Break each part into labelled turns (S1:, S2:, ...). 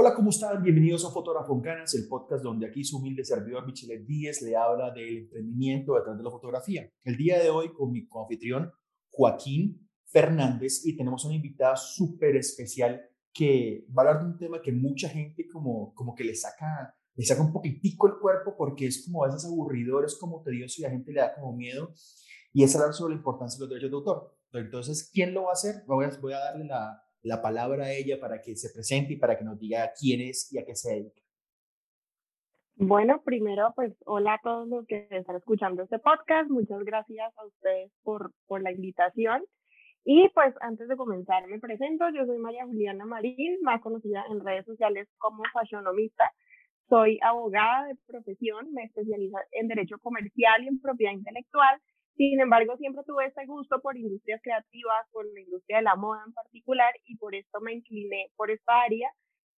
S1: Hola, ¿cómo están? Bienvenidos a Fotógrafo en Canas, el podcast donde aquí su humilde servidor Michelet Díez le habla del emprendimiento detrás de la fotografía. El día de hoy con mi anfitrión Joaquín Fernández y tenemos una invitada súper especial que va a hablar de un tema que mucha gente como, como que le saca, le saca un poquitico el cuerpo porque es como a veces aburridor, es como tedioso y a la gente le da como miedo y es hablar sobre la importancia de los derechos de autor. Entonces, ¿quién lo va a hacer? Voy a, voy a darle la, la palabra a ella para que se presente y para que nos diga quién es y a qué se dedica.
S2: Bueno, primero, pues hola a todos los que están escuchando este podcast. Muchas gracias a ustedes por, por la invitación. Y pues antes de comenzar, me presento. Yo soy María Juliana Marín, más conocida en redes sociales como fashionomista. Soy abogada de profesión, me especializo en Derecho Comercial y en Propiedad Intelectual sin embargo, siempre tuve este gusto por industrias creativas, por la industria de la moda en particular, y por esto me incliné por esta área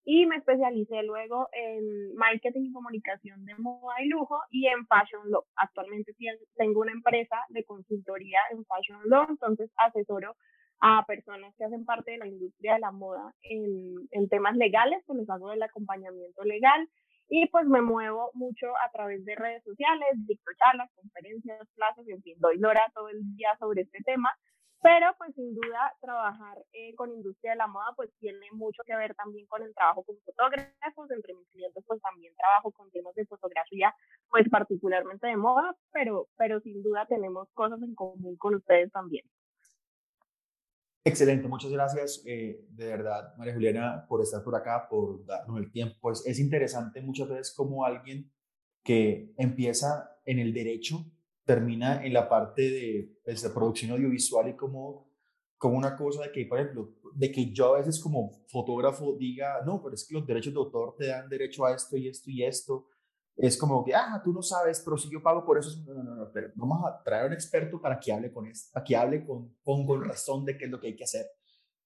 S2: y me especialicé luego en marketing y comunicación de moda y lujo y en fashion law. Actualmente tengo una empresa de consultoría en fashion law, entonces asesoro a personas que hacen parte de la industria de la moda en, en temas legales, pues les hago el acompañamiento legal y pues me muevo mucho a través de redes sociales, dicto charlas, conferencias, clases, en fin, doy lora todo el día sobre este tema. Pero pues sin duda trabajar eh, con industria de la moda pues tiene mucho que ver también con el trabajo con fotógrafos. Entre mis clientes pues también trabajo con temas de fotografía pues particularmente de moda, pero, pero sin duda tenemos cosas en común con ustedes también.
S1: Excelente, muchas gracias eh, de verdad, María Juliana, por estar por acá, por darnos el tiempo. Pues es interesante muchas veces como alguien que empieza en el derecho termina en la parte de, pues, de producción audiovisual y como, como una cosa de que, por ejemplo, de que yo a veces como fotógrafo diga, no, pero es que los derechos de autor te dan derecho a esto y esto y esto, es como que, ah, tú no sabes, pero si yo pago por eso, no, no, no, pero vamos a traer a un experto para que hable con esto, para que hable con, con, razón de qué es lo que hay que hacer.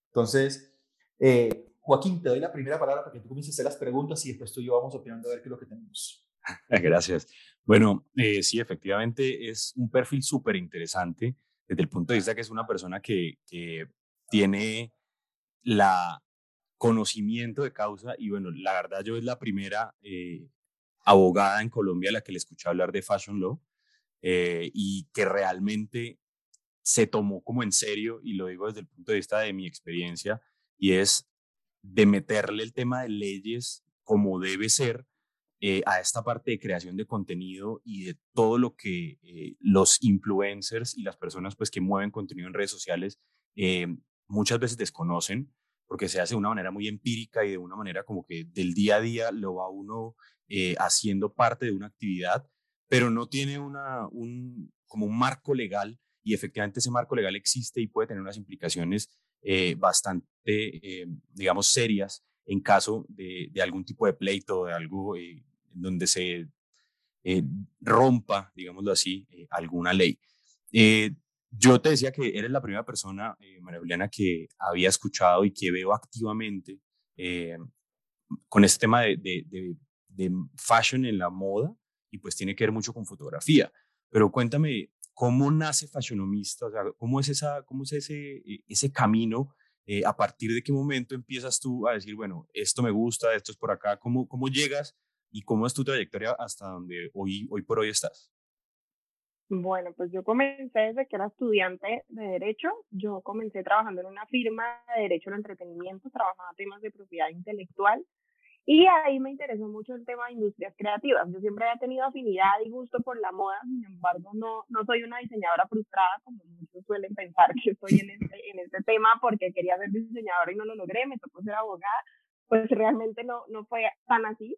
S1: Entonces, eh, Joaquín, te doy la primera palabra para que tú comiences a hacer las preguntas y después tú y yo vamos opinando a ver qué es lo que tenemos.
S3: Gracias. Bueno, eh, sí, efectivamente es un perfil súper interesante desde el punto de vista que es una persona que, que tiene la conocimiento de causa y bueno, la verdad yo es la primera eh, abogada en Colombia la que le escuché hablar de Fashion Law eh, y que realmente se tomó como en serio, y lo digo desde el punto de vista de mi experiencia, y es de meterle el tema de leyes como debe ser eh, a esta parte de creación de contenido y de todo lo que eh, los influencers y las personas pues que mueven contenido en redes sociales muchas veces desconocen porque se hace de una manera muy empírica y de una manera como que del día a día lo va uno eh, haciendo parte de una actividad, pero no tiene una, un, como un marco legal y efectivamente ese marco legal existe y puede tener unas implicaciones eh, bastante, eh, digamos, serias en caso de, algún tipo de pleito de algo en donde se rompa, digámoslo así, alguna ley. Yo te decía que eres la primera persona, María Juliana, que había escuchado y que veo activamente con este tema de, de, de fashion en la moda y pues tiene que ver mucho con fotografía. Pero cuéntame, ¿cómo nace Fashionomista? O sea, ¿cómo es, esa, cómo es ese, eh, ese camino? Eh, ¿A partir de qué momento empiezas tú a decir, bueno, esto me gusta, esto es por acá? ¿Cómo, cómo llegas y cómo es tu trayectoria hasta donde hoy, hoy por hoy estás?
S2: Bueno, pues yo comencé desde que era estudiante de Derecho. Yo comencé trabajando en una firma de Derecho al Entretenimiento, trabajaba temas de propiedad intelectual. Y ahí me interesó mucho el tema de industrias creativas. Yo siempre había tenido afinidad y gusto por la moda, sin embargo, no, no soy una diseñadora frustrada, como muchos suelen pensar que estoy en este, en este tema porque quería ser diseñadora y no lo logré, me tocó ser abogada. Pues realmente no, no fue tan así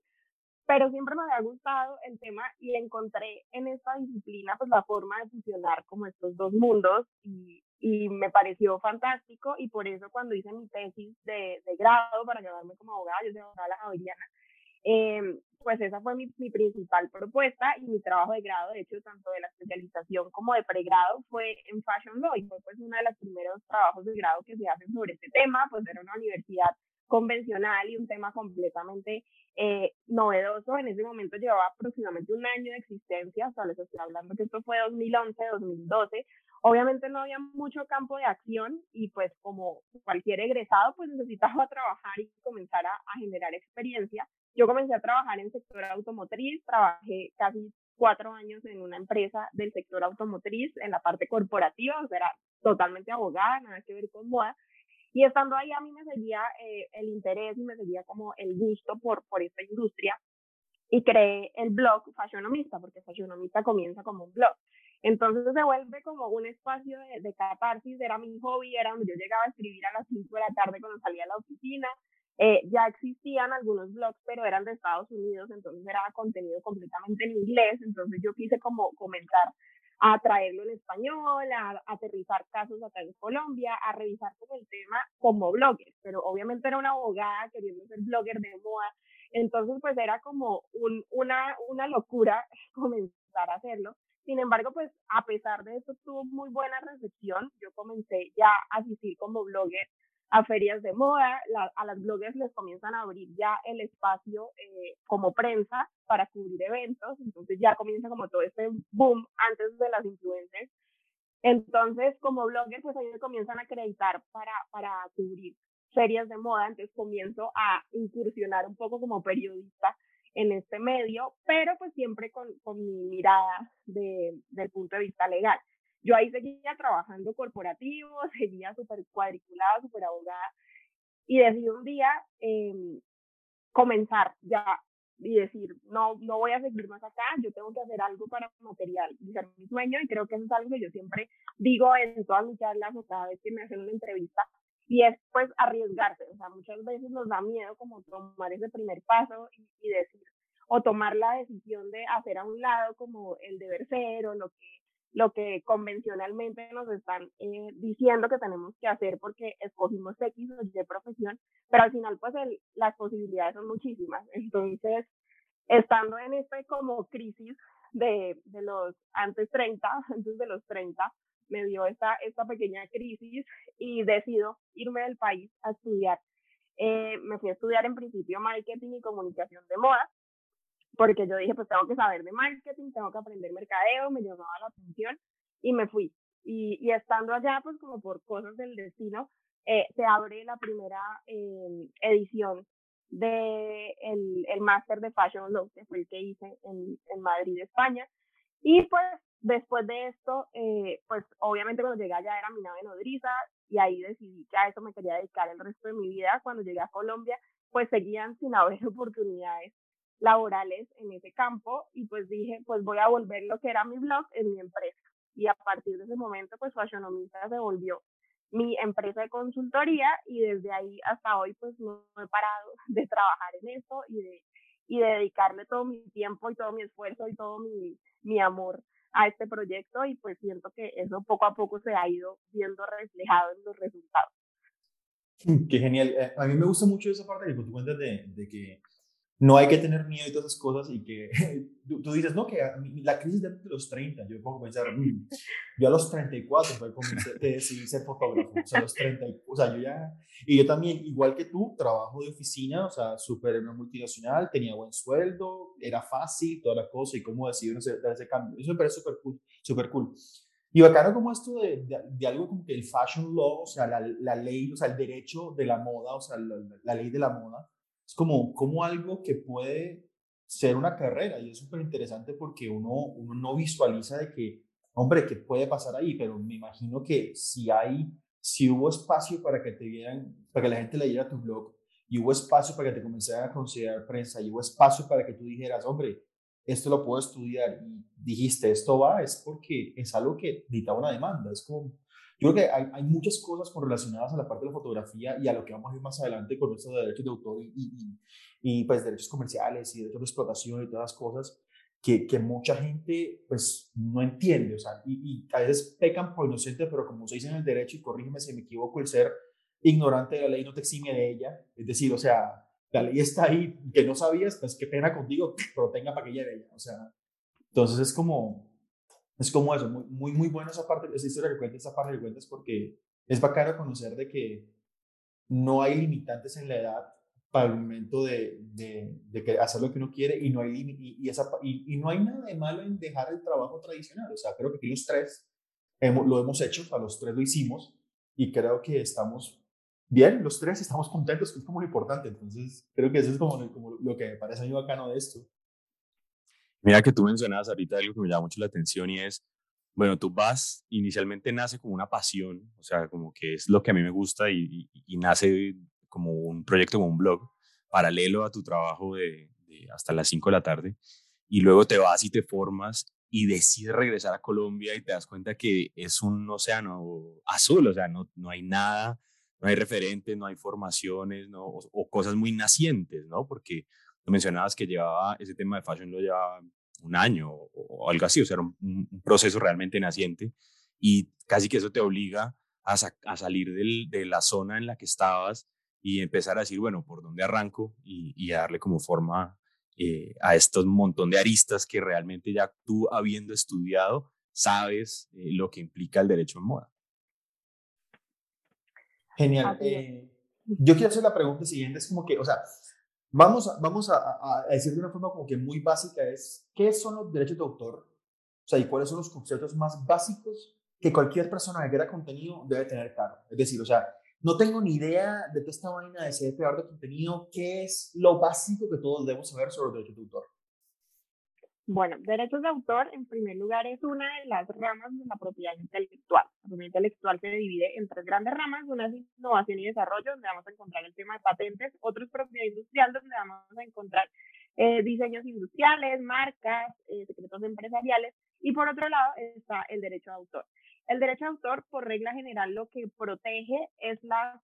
S2: pero siempre me había gustado el tema y encontré en esta disciplina pues la forma de fusionar como estos dos mundos y, y me pareció fantástico y por eso cuando hice mi tesis de, de grado para graduarme como abogada, yo soy abogada javeriana, eh, pues esa fue mi, mi, principal propuesta y mi trabajo de grado, de hecho, tanto de la especialización como de pregrado fue en Fashion Law y fue pues uno de los primeros trabajos de grado que se hacen sobre este tema, pues era una universidad convencional y un tema completamente eh, novedoso. En ese momento llevaba aproximadamente un año de existencia, o sea, les estoy hablando que esto fue 2011, 2012. Obviamente no había mucho campo de acción y pues como cualquier egresado pues necesitaba trabajar y comenzar a, a generar experiencia. Yo comencé a trabajar en sector automotriz, trabajé casi cuatro años en una empresa del sector automotriz en la parte corporativa, o sea, era totalmente abogada, nada que ver con moda. Y estando ahí a mí me seguía eh, el interés y me seguía como el gusto por, por esta industria y creé el blog Fashionomista, porque Fashionomista comienza como un blog. Entonces se vuelve como un espacio de, de catarsis, era mi hobby, era donde yo llegaba a escribir a las 5 de la tarde cuando salía a la oficina, eh, ya existían algunos blogs, pero eran de Estados Unidos, entonces era contenido completamente en inglés, entonces yo quise como comenzar a traerlo en español, a, aterrizar casos acá en Colombia, a revisar como el tema como blogger, pero obviamente era una abogada queriendo ser blogger de moda, entonces pues era como un, una, una locura comenzar a hacerlo. Sin embargo, pues a pesar de eso tuvo muy buena recepción, yo comencé ya a asistir como blogger a ferias de moda, a las bloggers les comienzan a abrir ya el espacio eh, como prensa para cubrir eventos, entonces ya comienza como todo este boom antes de las influencers. Entonces, como blogger, pues ahí me comienzan a acreditar para, para cubrir ferias de moda, entonces comienzo a incursionar un poco como periodista en este medio, pero pues siempre con, con mi mirada de, del punto de vista legal. Yo ahí seguía trabajando corporativo, seguía súper cuadriculada, súper abogada, y decidí un día em, comenzar ya y decir, no, no voy a seguir más acá, yo tengo que hacer algo para materializar mi sueño, y creo que eso es algo que yo siempre digo en todas mis charlas o cada vez que me hacen una entrevista, y es pues arriesgarse, o sea, muchas veces nos da miedo como tomar ese primer paso y, y decir, o tomar la decisión de hacer a un lado como el deber ser o lo que lo que convencionalmente nos están eh, diciendo que tenemos que hacer porque escogimos X o Y profesión, pero al final pues el, las posibilidades son muchísimas. Entonces, estando en este como crisis de, de los antes 30, antes de los 30, me dio esta, esta pequeña crisis y decido irme del país a estudiar. Eh, me fui a estudiar en principio marketing y comunicación de moda porque yo dije, pues tengo que saber de marketing, tengo que aprender mercadeo, me llamaba la atención y me fui. Y, y estando allá, pues como por cosas del destino, eh, se abre la primera eh, edición de el, el de Fashion Law, que fue el que hice en, en Madrid, España. Y pues después de esto, eh, pues obviamente cuando llegué allá era mi nave nodriza y ahí decidí que a eso me quería dedicar el resto de mi vida. Cuando llegué a Colombia, pues seguían sin haber oportunidades laborales en ese campo y pues dije, pues voy a volver lo que era mi blog en mi empresa. Y a partir de ese momento, pues Fashionomista se volvió mi empresa de consultoría y desde ahí hasta hoy pues no he parado de trabajar en eso y de, y dedicarle todo mi tiempo y todo mi esfuerzo y todo mi, mi amor a este proyecto y pues siento que eso poco a poco se ha ido viendo reflejado en los resultados.
S1: Qué genial. Eh, a mí me gusta mucho esa parte que tú cuentas de, de que no hay que tener miedo y todas esas cosas y que tú, dices, no, que la crisis de los 30, yo a pensar, mm, yo a los 34 fue comencé, decidí ser fotógrafo, o sea, a los 30, o sea, yo ya, y yo también, igual que tú, trabajo de oficina, o sea, súper multinacional, tenía buen sueldo, era fácil, toda la cosa, y cómo decidí dar ese cambio, eso me parece súper cool, súper cool. Y bacano como esto de, de, algo como que el fashion law, o sea, la, la, ley, o sea, el derecho de la moda, o sea, la, la ley de la moda, es como, como algo que puede ser una carrera y es súper interesante porque uno, uno no visualiza de que, hombre, ¿qué puede pasar ahí? Pero me imagino que si hay, si hubo espacio para que te vieran, para que la gente leyera tu blog y hubo espacio para que te comenzaran a considerar prensa y hubo espacio para que tú dijeras, hombre, esto lo puedo estudiar y dijiste, esto va, es porque es algo que necesitaba una demanda, es como yo creo que hay, hay, muchas cosas relacionadas a la parte de la fotografía y a lo que vamos a ver más adelante con estos derechos de autor y, y, y, pues derechos comerciales y derechos de explotación y todas las cosas que, que mucha gente pues no entiende, o sea, y, a veces pecan por inocente, pero como se dice en el derecho, y corrígeme si me equivoco, el ser ignorante de la ley no te exime de ella, es decir, o sea, la ley está ahí, que no sabías, pues qué pena contigo, pero tenga para que lleve ella, o sea, entonces es como, es como eso, muy, muy, muy buena esa parte, esa historia que cuentas, esa parte que cuentas, porque es bacano conocer de que no hay limitantes en la edad para el momento de, de, de hacer lo que uno quiere y no, hay, y, y, esa, y, y, no hay nada de malo en dejar el trabajo tradicional. O sea, creo que aquí los tres lo hemos hecho, a los tres lo hicimos y creo que estamos bien, los tres estamos contentos, que es como lo importante. Entonces, creo que eso es como, como lo que me parece a mí bacano de esto.
S3: Mira que tú mencionabas ahorita algo que me llama mucho la atención y es, bueno, tú vas, inicialmente nace como una pasión, o sea, como que es lo que a mí me gusta y, y, nace como un proyecto, como un blog, paralelo a tu trabajo de, de hasta las 5 de la tarde, y luego te vas y te formas y decides regresar a Colombia y te das cuenta que es un océano azul, o sea, no, no hay nada, no hay referentes, no hay formaciones, ¿no? O, cosas muy nacientes, ¿no? Porque tú mencionabas que llevaba ese tema de fashion lo llevaba un año o, algo así, o sea, era un, proceso realmente naciente y casi que eso te obliga a, a salir del, de la zona en la que estabas y empezar a decir, bueno, ¿por dónde arranco? Y, y a darle como forma eh, a estos montón de aristas que realmente ya tú habiendo estudiado sabes eh, lo que implica el derecho en moda.
S1: Genial. Eh, yo quiero hacer la pregunta siguiente, es como que, o sea, vamos, a, vamos a, decir de una forma como que muy básica, es, ¿qué son los derechos de autor? O sea, ¿y cuáles son los conceptos más básicos que cualquier persona que crea contenido debe tener claro? Es decir, o sea, no tengo ni idea de toda esta vaina de ser creador de contenido. ¿Qué es lo básico que todos debemos saber sobre los derechos de autor?
S2: Bueno, derechos de autor, en primer lugar, es una de las ramas de la propiedad intelectual. La propiedad intelectual se divide en tres grandes ramas. Una es innovación y desarrollo, donde vamos a encontrar el tema de patentes. Otro es propiedad industrial, donde vamos a encontrar eh, diseños industriales, marcas, eh, secretos empresariales. Y por otro lado está el derecho de autor. El derecho de autor, por regla general, lo que protege es las,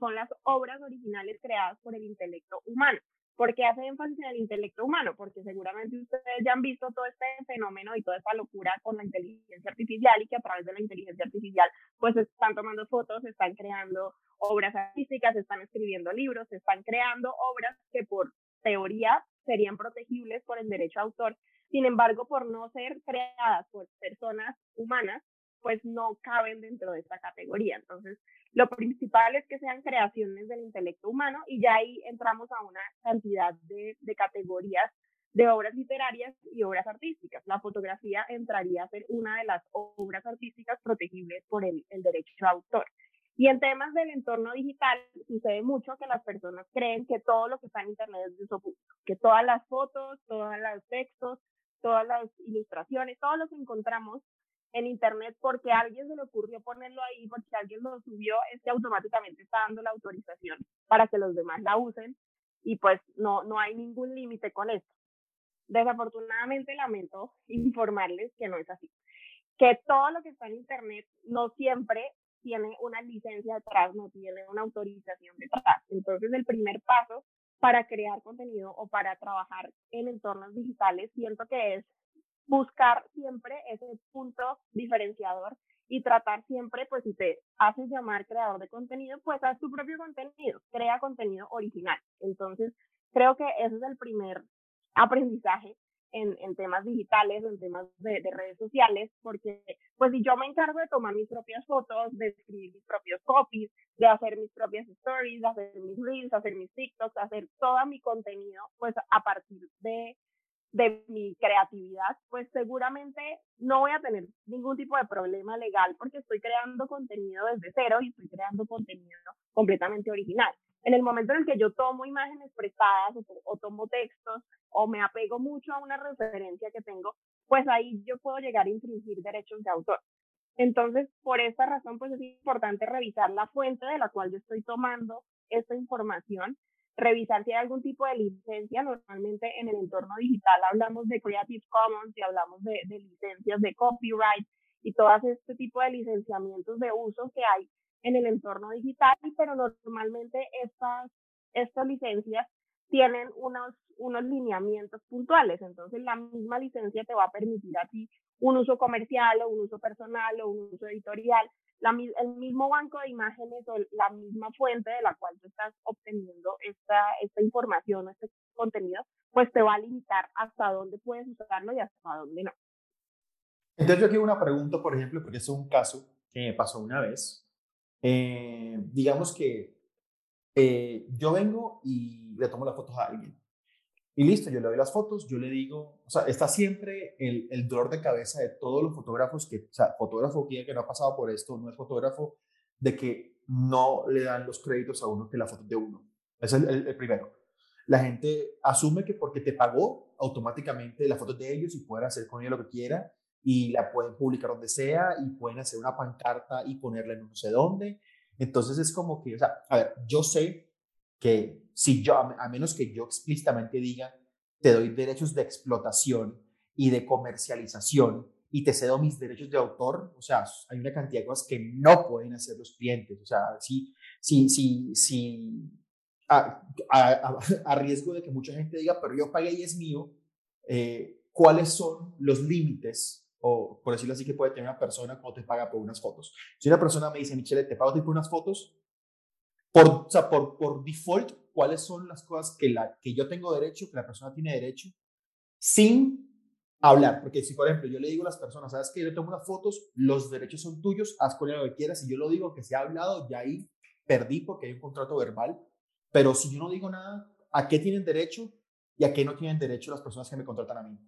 S2: son las obras originales creadas por el intelecto humano. ¿Por qué hace énfasis en el intelecto humano? Porque seguramente ustedes ya han visto todo este fenómeno y toda esta locura con la inteligencia artificial y que a través de la inteligencia artificial pues están tomando fotos, están creando obras artísticas, están escribiendo libros, están creando obras que por teoría serían protegibles por el derecho de autor. Sin embargo, por no ser creadas por personas humanas, pues no caben dentro de esta categoría. Entonces, lo principal es que sean creaciones del intelecto humano y ya ahí entramos a una cantidad de, categorías de obras literarias y obras artísticas. La fotografía entraría a ser una de las obras artísticas protegibles por el, derecho de autor. Y en temas del entorno digital sucede mucho que las personas creen que todo lo que está en Internet es de uso público, que todas las fotos, todos los textos, todas las ilustraciones, todo lo que encontramos en internet porque alguien se le ocurrió ponerlo ahí, porque alguien lo subió, este automáticamente está dando la autorización para que los demás la usen y pues no, no hay ningún límite con esto. Desafortunadamente lamento informarles que no es así, que todo lo que está en internet no siempre tiene una licencia detrás, no tiene una autorización detrás. Entonces el primer paso para crear contenido o para trabajar en entornos digitales siento que es buscar siempre ese punto diferenciador y tratar siempre, pues si te haces llamar creador de contenido, pues haz tu propio contenido, crea contenido original. Entonces, creo que ese es el primer aprendizaje en, en temas digitales, en temas de, de, redes sociales, porque pues si yo me encargo de tomar mis propias fotos, de escribir mis propios copies, de hacer mis propias stories, de hacer mis reels, hacer mis TikToks, hacer todo mi contenido, pues a partir de de mi creatividad, pues seguramente no voy a tener ningún tipo de problema legal porque estoy creando contenido desde cero y estoy creando contenido completamente original. En el momento en el que yo tomo imágenes prestadas o, tomo textos o me apego mucho a una referencia que tengo, pues ahí yo puedo llegar a infringir derechos de autor. Entonces, por esta razón, pues es importante revisar la fuente de la cual yo estoy tomando esta información revisar si hay algún tipo de licencia. Normalmente en el entorno digital hablamos de Creative Commons y hablamos de, licencias de copyright y todo este tipo de licenciamientos de uso que hay en el entorno digital, pero normalmente estas, estas licencias tienen unos, unos lineamientos puntuales. Entonces, la misma licencia te va a permitir a ti un uso comercial o un uso personal o un uso editorial el mismo banco de imágenes o la misma fuente de la cual tú estás obteniendo esta, esta información, este contenido, pues te va a limitar hasta dónde puedes usarlo y hasta dónde no.
S1: Entonces yo quiero una pregunta, por ejemplo, porque es un caso que me pasó una vez. Eh, digamos que eh, yo vengo y le tomo las fotos a alguien. Y listo, yo le doy las fotos, yo le digo, o sea, está siempre el, el dolor de cabeza de todos los fotógrafos que, o sea, fotógrafo que no ha pasado por esto, no es fotógrafo, de que no le dan los créditos a uno que la foto de uno. Ese es el, primero. La gente asume que porque te pagó, automáticamente la foto de ellos y pueden hacer con ella lo que quiera y la pueden publicar donde sea y pueden hacer una pancarta y ponerla en no sé dónde. Entonces es como que, o sea, a ver, yo sé que si yo, a menos que yo explícitamente diga, te doy derechos de explotación y de comercialización y te cedo mis derechos de autor, o sea, hay una cantidad de cosas que no pueden hacer los clientes. O sea, si, si, si, si a, a, riesgo de que mucha gente diga, pero yo pagué y es mío, eh, ¿cuáles son los límites? O por decirlo así, que puede tener una persona cuando te paga por unas fotos. Si una persona me dice, Michelle, te pago por unas fotos, por, o sea, por, por default, ¿cuáles son las cosas que, la, que yo tengo derecho, que la persona tiene derecho, sin hablar? Porque si, por ejemplo, yo le digo a las personas, ¿sabes que Yo tengo unas fotos, los derechos son tuyos, haz con lo que quieras. Si yo lo digo que se ha hablado, ya ahí perdí porque hay un contrato verbal. Pero si yo no digo nada, ¿a qué tienen derecho y a qué no tienen derecho las personas que me contratan a mí?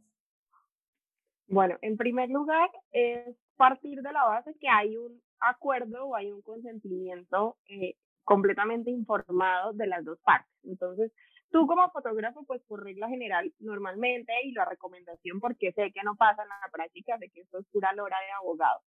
S2: Bueno, en primer lugar, es partir de la base que hay un acuerdo o hay un consentimiento eh, completamente informado de las dos partes. Entonces, tú como fotógrafo, pues por regla general, normalmente, y la recomendación, porque sé que no pasa en la práctica, sé que esto es pura lora de abogado,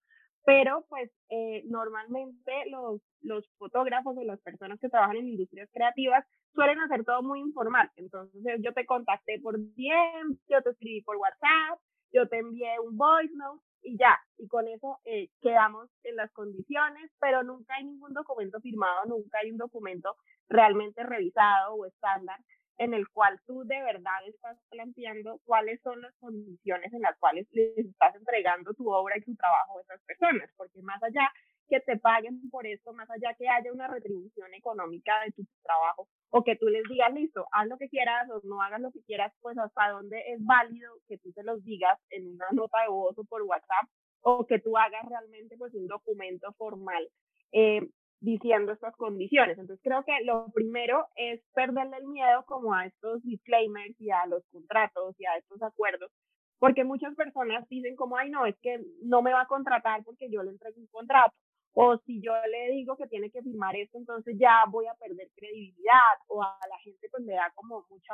S2: pero pues eh, normalmente los, los fotógrafos o las personas que trabajan en industrias creativas suelen hacer todo muy informal. Entonces yo te contacté por DM, yo te escribí por WhatsApp, yo te envié un voice note y ya, y con eso eh, quedamos en las condiciones, pero nunca hay ningún documento firmado, nunca hay un documento realmente revisado o estándar en el cual tú de verdad estás planteando cuáles son las condiciones en las cuales les estás entregando tu obra y tu trabajo a esas personas, porque más allá que te paguen por esto, más allá que haya una retribución económica de tu trabajo o que tú les digas, listo, haz lo que quieras o no hagas lo que quieras, pues hasta dónde es válido que tú se los digas en una nota de voz o por WhatsApp o que tú hagas realmente pues un documento formal. Eh, diciendo estas condiciones. Entonces creo que lo primero es perderle el miedo como a estos disclaimers y a los contratos y a estos acuerdos, porque muchas personas dicen como, ay no, es que no me va a contratar porque yo le entrego un contrato. O si yo le digo que tiene que firmar esto, entonces ya voy a perder credibilidad. O a la gente pues le da como mucha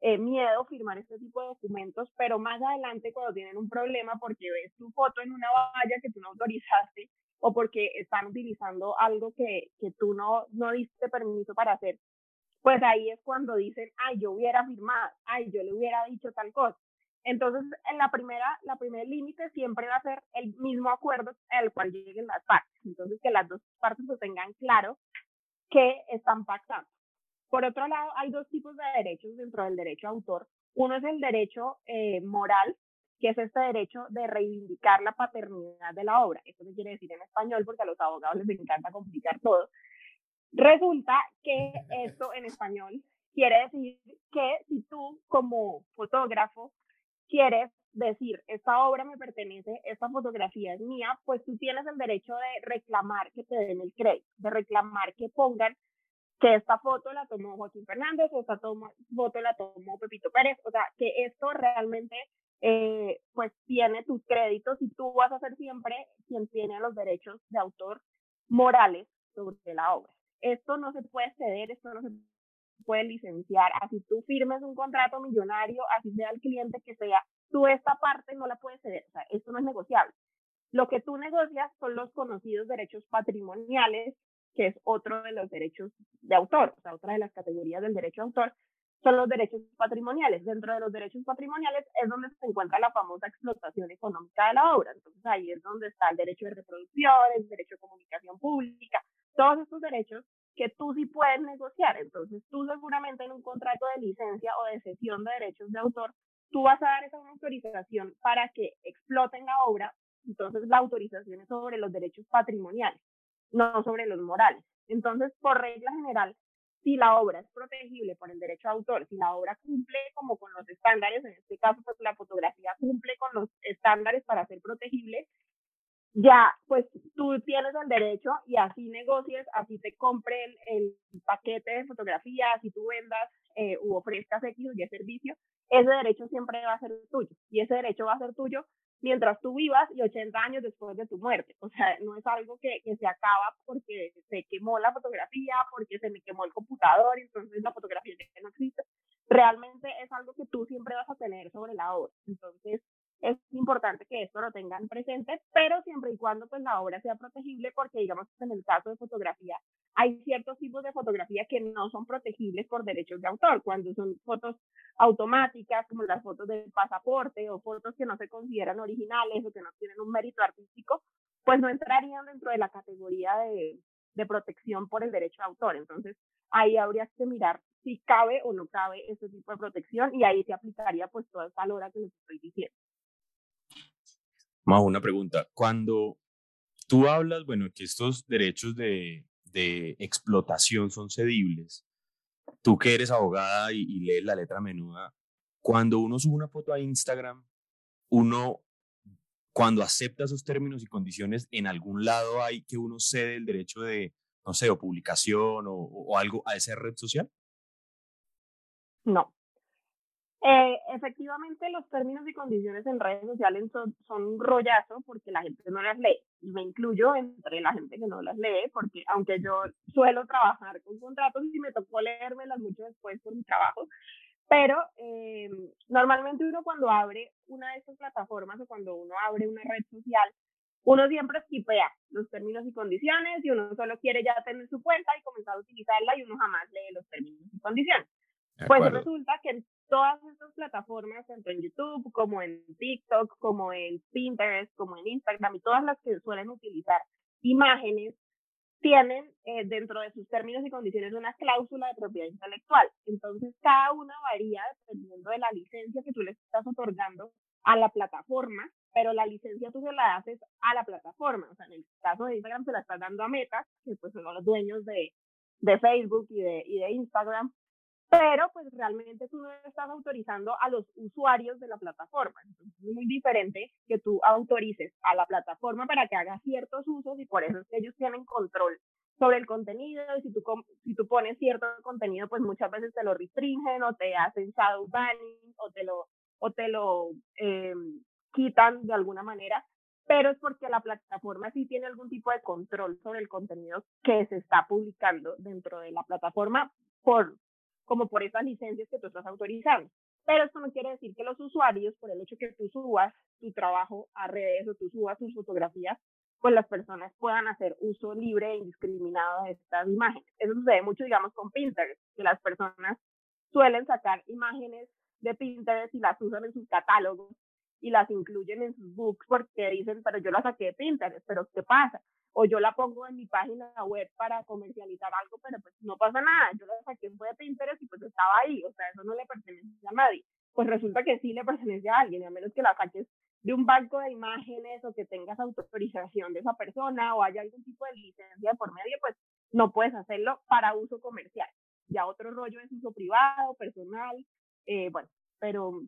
S2: eh, miedo firmar este tipo de documentos, pero más adelante cuando tienen un problema porque ves tu foto en una valla que tú no autorizaste o porque están utilizando algo que, que tú no, no diste permiso para hacer, pues ahí es cuando dicen, ay, yo hubiera firmado, ay, yo le hubiera dicho tal cosa. Entonces, en la primera, la primer límite siempre va a ser el mismo acuerdo al cual lleguen las partes. Entonces, que las dos partes lo tengan claro que están pactando. Por otro lado, hay dos tipos de derechos dentro del derecho a autor. Uno es el derecho eh, moral, que es este derecho de reivindicar la paternidad de la obra. Esto se quiere decir en español porque a los abogados les encanta complicar todo. Resulta que esto en español quiere decir que si tú como fotógrafo quieres decir, esta obra me pertenece, esta fotografía es mía, pues tú tienes el derecho de reclamar que te den el crédito, de reclamar que pongan que esta foto la tomó Joaquín Fernández, o esta foto la tomó Pepito Pérez, o sea, que esto realmente eh, pues tiene tus créditos y tú vas a ser siempre quien tiene los derechos de autor morales sobre la obra. Esto no se puede ceder, esto no se puede licenciar, así tú firmes un contrato millonario, así sea el cliente que sea, tú esta parte no la puedes ceder, o sea, esto no es negociable. Lo que tú negocias son los conocidos derechos patrimoniales, que es otro de los derechos de autor, o sea, otra de las categorías del derecho de autor, son los derechos patrimoniales. Dentro de los derechos patrimoniales es donde se encuentra la famosa explotación económica de la obra. Entonces ahí es donde está el derecho de reproducción, el derecho de comunicación pública, todos estos derechos que tú sí puedes negociar. Entonces tú seguramente en un contrato de licencia o de cesión de derechos de autor, tú vas a dar esa autorización para que exploten la obra. Entonces la autorización es sobre los derechos patrimoniales, no sobre los morales. Entonces, por regla general, si la obra es protegible por el derecho de autor, si la obra cumple como con los estándares, en este caso pues la fotografía cumple con los estándares para ser protegible, ya pues tú tienes el derecho y así negocies, así te compren el paquete de fotografía, así tú vendas eh, u ofrezcas X o Y servicio, ese derecho siempre va a ser tuyo y ese derecho va a ser tuyo mientras tú vivas y 80 años después de tu muerte. O sea, no es algo que, que se acaba porque se quemó la fotografía, porque se me quemó el computador, entonces la fotografía ya no existe. Realmente es algo que tú siempre vas a tener sobre la obra. Entonces, es importante que esto lo tengan presente, pero siempre y cuando pues la obra sea protegible, porque digamos en el caso de fotografía hay ciertos tipos de fotografía que no son protegibles por derechos de autor, cuando son fotos automáticas como las fotos del pasaporte o fotos que no se consideran originales o que no tienen un mérito artístico, pues no entrarían dentro de la categoría de, de protección por el derecho de autor. Entonces ahí habría que mirar si cabe o no cabe ese tipo de protección y ahí se aplicaría pues toda esa lora que les estoy diciendo.
S3: Más una pregunta. Cuando tú hablas, bueno, que estos derechos de, de explotación son cedibles, tú que eres abogada y, y, lees la letra menuda, cuando uno sube una foto a Instagram, uno, cuando acepta esos términos y condiciones, en algún lado hay que uno cede el derecho de, no sé, o publicación o, o algo a esa red social?
S2: No. Eh, efectivamente, los términos y condiciones en redes sociales son, son, un rollazo porque la gente no las lee. Y me incluyo entre la gente que no las lee, porque aunque yo suelo trabajar con contratos y me tocó leérmelas mucho después por mi trabajo, pero eh, normalmente uno cuando abre una de estas plataformas o cuando uno abre una red social, uno siempre esquipea los términos y condiciones y uno solo quiere ya tener su cuenta y comenzar a utilizarla y uno jamás lee los términos y condiciones. Pues resulta que en todas estas plataformas, tanto en YouTube como en TikTok, como en Pinterest, como en Instagram y todas las que suelen utilizar imágenes, tienen eh, dentro de sus términos y condiciones una cláusula de propiedad intelectual. Entonces, cada una varía dependiendo de la licencia que tú le estás otorgando a la plataforma, pero la licencia tú se la haces a la plataforma. O sea, en el caso de Instagram se la estás dando a Meta, que pues son los dueños de, de Facebook y de, y de Instagram, pero pues realmente tú no estás autorizando a los usuarios de la plataforma. Es muy diferente que tú autorices a la plataforma para que haga ciertos usos y por eso es que ellos tienen control sobre el contenido y si tú, si tú pones cierto contenido, pues muchas veces te lo restringen o te hacen shadow banning o te lo, o te lo eh, quitan de alguna manera, pero es porque la plataforma sí tiene algún tipo de control sobre el contenido que se está publicando dentro de la plataforma por, como por esas licencias que tú estás autorizando. Pero esto no quiere decir que los usuarios, por el hecho que tú subas tu trabajo a redes o tú subas tus fotografías, pues las personas puedan hacer uso libre e indiscriminado de estas imágenes. Eso sucede mucho, digamos, con Pinterest, que las personas suelen sacar imágenes de Pinterest y las usan en sus catálogos y las incluyen en sus books porque dicen, pero yo la saqué de Pinterest, pero ¿qué pasa? o yo la pongo en mi página web para comercializar algo, pero pues no pasa nada, yo la saqué fue de Pinterest y pues estaba ahí, o sea, eso no le pertenece a nadie. Pues resulta que sí le pertenece a alguien, a menos que la saques de un banco de imágenes o que tengas autorización de esa persona o haya algún tipo de licencia por medio, pues no puedes hacerlo para uso comercial. Ya otro rollo es uso privado, personal, eh, bueno, pero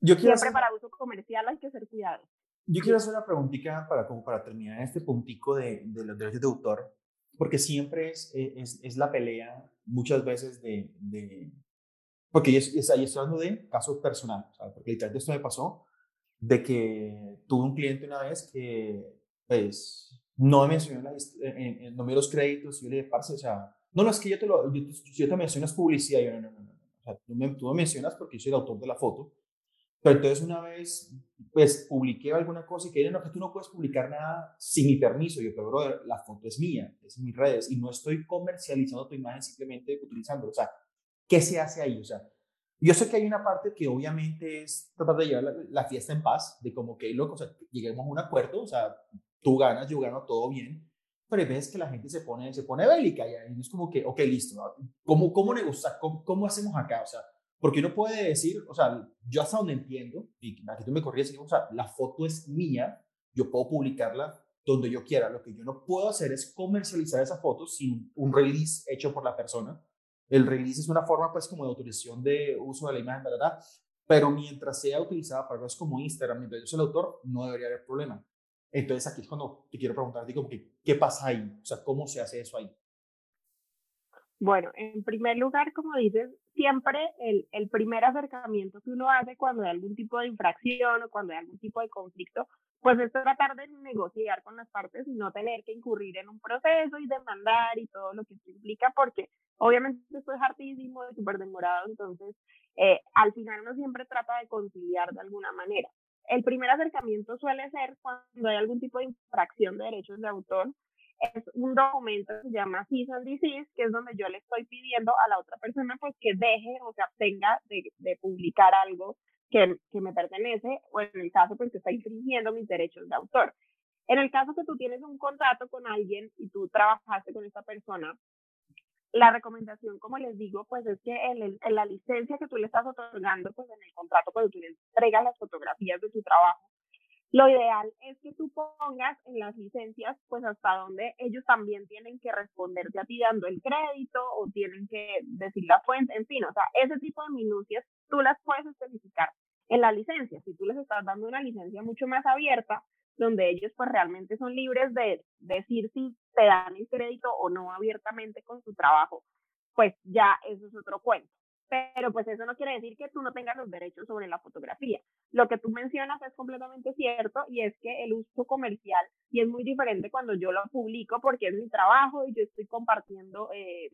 S2: yo siempre para uso comercial hay que ser cuidadosos.
S1: Yo quiero hacer una preguntita para, como para terminar este puntico de, de los derechos de autor, porque siempre es, eh, es, es la pelea muchas veces de, de porque es, es, ahí estoy hablando de caso personal, porque literalmente esto me pasó, de que tuve un cliente una vez que, pues, no me mencionó, la, eh, no me los créditos, y yo le dije, parce, o sea, no, no, es que yo te lo, yo, yo te mencionas publicidad, yo, no, no, no, no, o sea, tú me, tú me mencionas porque yo soy el autor de la foto, pero entonces una vez, pues, publiqué alguna cosa y que no, que tú no puedes publicar nada sin mi permiso. Yo, pero la foto es mía, es mis redes y no estoy comercializando tu imagen simplemente utilizándola. O sea, ¿qué se hace ahí? O sea, yo sé que hay una parte que obviamente es tratar de llevar la, fiesta en paz, de como que, loco, o sea, lleguemos a un acuerdo, o sea, tú ganas, yo gano, todo bien, pero ves que la gente se pone, se pone bélica y es como que, ok, listo, ¿cómo, cómo negociar? ¿Cómo, ¿Cómo hacemos acá? O sea, porque uno puede decir, o sea, yo hasta donde entiendo, y aquí tú me corrías, o sea, la foto es mía, yo puedo publicarla donde yo quiera. Lo que yo no puedo hacer es comercializar esa foto sin un release hecho por la persona. El release es una forma, pues, como de autorización de uso de la imagen, ¿verdad? Pero mientras sea utilizada para cosas como Instagram, mientras yo soy el autor, no debería haber problema. Entonces aquí es cuando te quiero preguntarte como que, ¿qué pasa ahí? O sea, ¿cómo se hace eso ahí?
S2: Bueno, en primer lugar, como dices, siempre el, el, primer acercamiento que uno hace cuando hay algún tipo de infracción o cuando hay algún tipo de conflicto, pues es tratar de negociar con las partes y no tener que incurrir en un proceso y demandar y todo lo que esto implica, porque obviamente esto es hartísimo, es súper demorado, entonces eh, al final uno siempre trata de conciliar de alguna manera. El primer acercamiento suele ser cuando hay algún tipo de infracción de derechos de autor, es un documento que se llama Cease and Desist, que es donde yo le estoy pidiendo a la otra persona pues que deje o se abstenga de, de publicar algo que, que, me pertenece o en el caso pues que está infringiendo mis derechos de autor. En el caso que tú tienes un contrato con alguien y tú trabajaste con esa persona, la recomendación, como les digo, pues es que en, en la licencia que tú le estás otorgando, pues en el contrato cuando tú le entregas las fotografías de tu trabajo, lo ideal es que tú pongas en las licencias, pues hasta donde ellos también tienen que responderte a ti dando el crédito o tienen que decir la fuente, en fin, o sea, ese tipo de minucias tú las puedes especificar en la licencia. Si tú les estás dando una licencia mucho más abierta, donde ellos pues realmente son libres de decir si te dan el crédito o no abiertamente con su trabajo, pues ya eso es otro cuento pero pues eso no quiere decir que tú no tengas los derechos sobre la fotografía. Lo que tú mencionas es completamente cierto y es que el uso comercial, y es muy diferente cuando yo lo publico porque es mi trabajo y yo estoy compartiendo eh,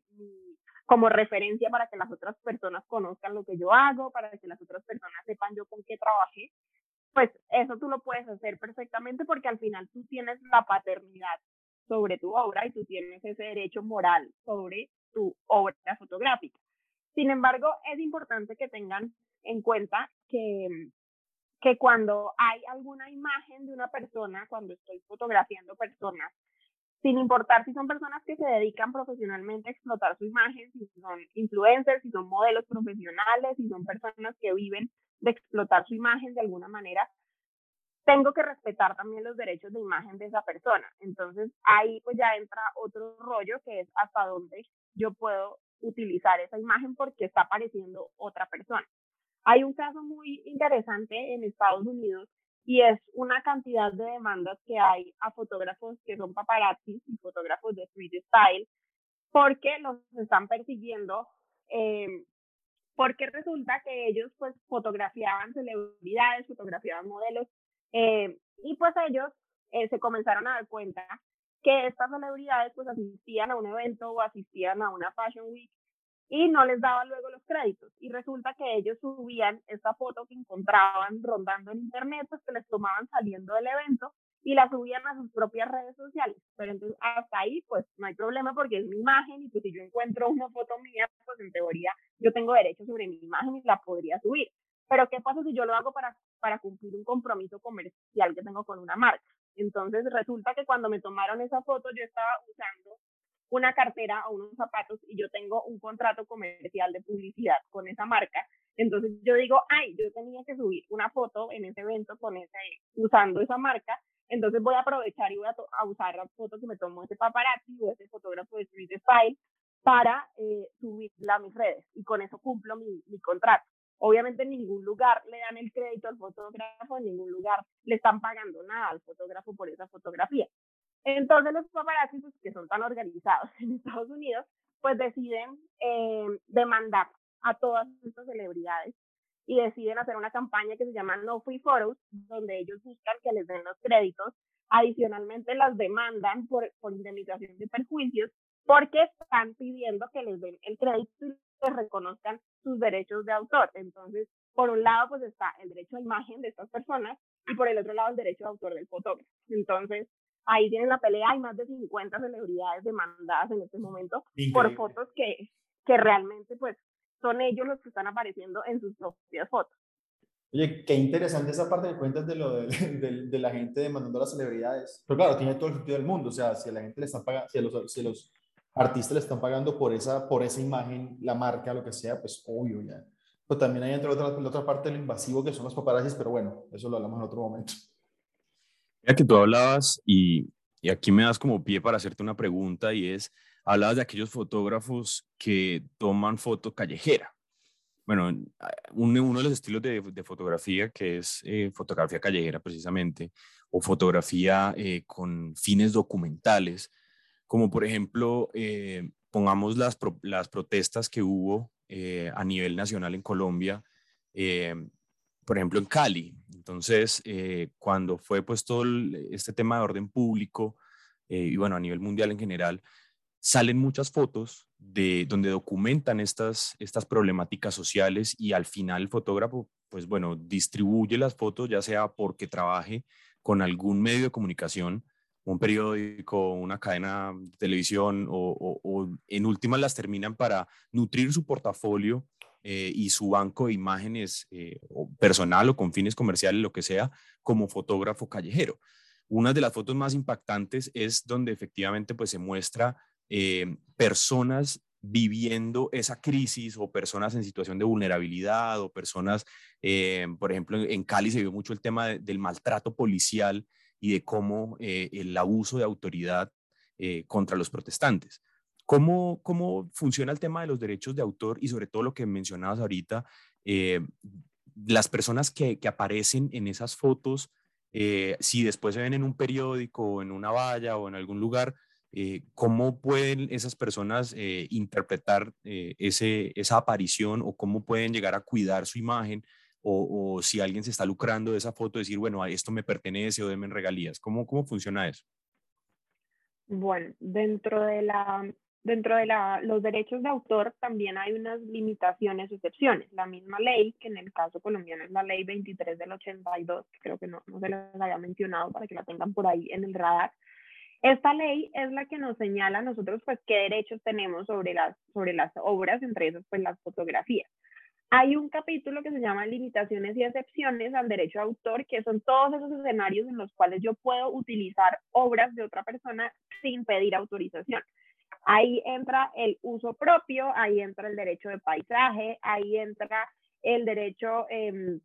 S2: como referencia para que las otras personas conozcan lo que yo hago, para que las otras personas sepan yo con qué trabajé, pues eso tú lo puedes hacer perfectamente porque al final tú tienes la paternidad sobre tu obra y tú tienes ese derecho moral sobre tu obra fotográfica. Sin embargo, es importante que tengan en cuenta que, que cuando hay alguna imagen de una persona, cuando estoy fotografiando personas, sin importar si son personas que se dedican profesionalmente a explotar su imagen, si son influencers, si son modelos profesionales, si son personas que viven de explotar su imagen de alguna manera, tengo que respetar también los derechos de imagen de esa persona. Entonces ahí pues ya entra otro rollo que es hasta dónde yo puedo utilizar esa imagen porque está apareciendo otra persona. Hay un caso muy interesante en Estados Unidos y es una cantidad de demandas que hay a fotógrafos que son paparazzi y fotógrafos de street style porque los están persiguiendo eh, porque resulta que ellos pues fotografiaban celebridades, fotografiaban modelos eh, y pues ellos eh, se comenzaron a dar cuenta que estas celebridades pues asistían a un evento o asistían a una Fashion Week y no les daba luego los créditos. Y resulta que ellos subían esta foto que encontraban rondando en internet, pues que les tomaban saliendo del evento y la subían a sus propias redes sociales. Pero entonces hasta ahí pues no hay problema porque es mi imagen y pues si yo encuentro una foto mía, pues en teoría yo tengo derecho sobre mi imagen y la podría subir. Pero ¿qué pasa si yo lo hago para, para cumplir un compromiso comercial que tengo con una marca? Entonces resulta que cuando me tomaron esa foto yo estaba usando una cartera o unos zapatos y yo tengo un contrato comercial de publicidad con esa marca. Entonces yo digo, ay, yo tenía que subir una foto en ese evento con ese, usando esa marca. Entonces voy a aprovechar y voy a, usar la foto que me tomó ese paparazzi o ese fotógrafo de street style para eh, subirla a mis redes y con eso cumplo mi, mi contrato. Obviamente en ningún lugar le dan el crédito al fotógrafo, en ningún lugar le están pagando nada al fotógrafo por esa fotografía. Entonces los paparazzi, pues, que son tan organizados en Estados Unidos, pues deciden eh, demandar a todas estas celebridades y deciden hacer una campaña que se llama No Free Photos, donde ellos buscan que les den los créditos. Adicionalmente las demandan por, por indemnización de perjuicios porque están pidiendo que les den el crédito les reconozcan sus derechos de autor. Entonces, por un lado, pues está el derecho a imagen de estas personas y por el otro lado el derecho de autor del fotógrafo. Entonces, ahí tienen la pelea, hay más de 50 celebridades demandadas en este momento por fotos que, que realmente pues son ellos los que están apareciendo en sus propias fotos.
S1: Oye, qué interesante esa parte que cuentas de lo de, de, la gente demandando a las celebridades. Pero claro, tiene todo el sentido del mundo. O sea, si a la gente le están pagando, si a los, si los artistas le están pagando por esa, por esa imagen, la marca, lo que sea, pues obvio ya. Pero también hay entre otra, la otra parte del invasivo que son los paparazzis, pero bueno, eso lo hablamos en otro momento.
S3: Mira que tú hablabas y, y aquí me das como pie para hacerte una pregunta y es, hablabas de aquellos fotógrafos que toman foto callejera. bueno, uno de los estilos de, fotografía que es eh, fotografía callejera precisamente, o fotografía eh, con fines documentales, como por ejemplo, eh, pongamos las, las protestas que hubo a nivel nacional en Colombia, por ejemplo en Cali. Entonces, cuando fue pues todo este tema de orden público, y bueno, a nivel mundial en general, salen muchas fotos de donde documentan estas, estas problemáticas sociales y al final el fotógrafo, pues bueno, distribuye las fotos, ya sea porque trabaje con algún medio de comunicación, un periódico, una cadena de televisión o, en últimas las terminan para nutrir su portafolio eh, y su banco de imágenes eh, personal o con fines comerciales, lo que sea, como fotógrafo callejero. Una de las fotos más impactantes es donde efectivamente pues se muestra eh, personas viviendo esa crisis o personas en situación de vulnerabilidad o personas, por ejemplo, en Cali se vio mucho el tema del maltrato policial y de cómo eh, el abuso de autoridad contra los protestantes. ¿Cómo, ¿Cómo funciona el tema de los derechos de autor y sobre todo lo que mencionabas ahorita, las personas que, que, aparecen en esas fotos, si después se ven en un periódico o en una valla o en algún lugar, eh, ¿cómo pueden esas personas eh, interpretar eh, ese, esa aparición o cómo pueden llegar a cuidar su imagen? O, si alguien se está lucrando de esa foto, decir, bueno, esto me pertenece o denme regalías. ¿Cómo, cómo funciona eso?
S2: Bueno, dentro de la dentro de la, los derechos de autor también hay unas limitaciones, excepciones. La misma ley, que en el caso colombiano es la ley 23 del 82, que creo que no, no se les había mencionado para que la tengan por ahí en el radar, esta ley es la que nos señala a nosotros pues qué derechos tenemos sobre las, sobre las obras, entre esas pues las fotografías. Hay un capítulo que se llama Limitaciones y excepciones al derecho de autor, que son todos esos escenarios en los cuales yo puedo utilizar obras de otra persona sin pedir autorización. Ahí entra el uso propio, ahí entra el derecho de paisaje, ahí entra el derecho em,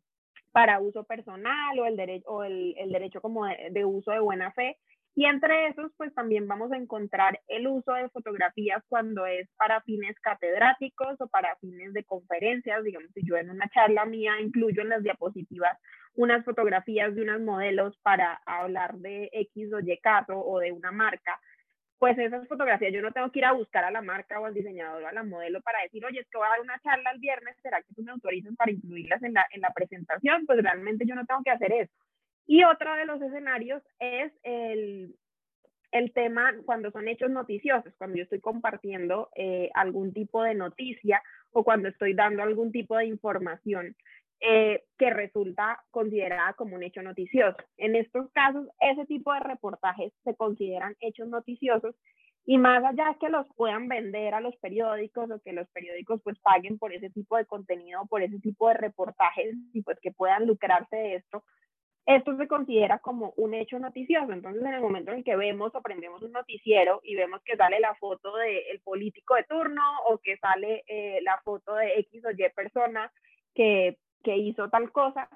S2: para uso personal o el, derecho o el, derecho como de uso de buena fe. Y entre esos, pues también vamos a encontrar el uso de fotografías cuando es para fines catedráticos o para fines de conferencias. Digamos, si yo en una charla mía incluyo en las diapositivas unas fotografías de unos modelos para hablar de X o Y caso o de una marca, pues esas fotografías yo no tengo que ir a buscar a la marca o al diseñador o a la modelo para decir, oye, es que voy a dar una charla el viernes, ¿será que tú me autorizas para incluirlas en la, en la presentación? Pues realmente yo no tengo que hacer eso. Y otro de los escenarios es el, el tema cuando son hechos noticiosos, cuando yo estoy compartiendo eh, algún tipo de noticia o cuando estoy dando algún tipo de información eh, que resulta considerada como un hecho noticioso. En estos casos, ese tipo de reportajes se consideran hechos noticiosos y más allá que los puedan vender a los periódicos o que los periódicos pues paguen por ese tipo de contenido, por ese tipo de reportajes y pues que puedan lucrarse de esto, esto se considera como un hecho noticioso. Entonces, en el momento en que vemos o prendemos un noticiero y vemos que sale la foto del político de turno o que sale eh, la foto de X o Y persona que, que hizo tal cosa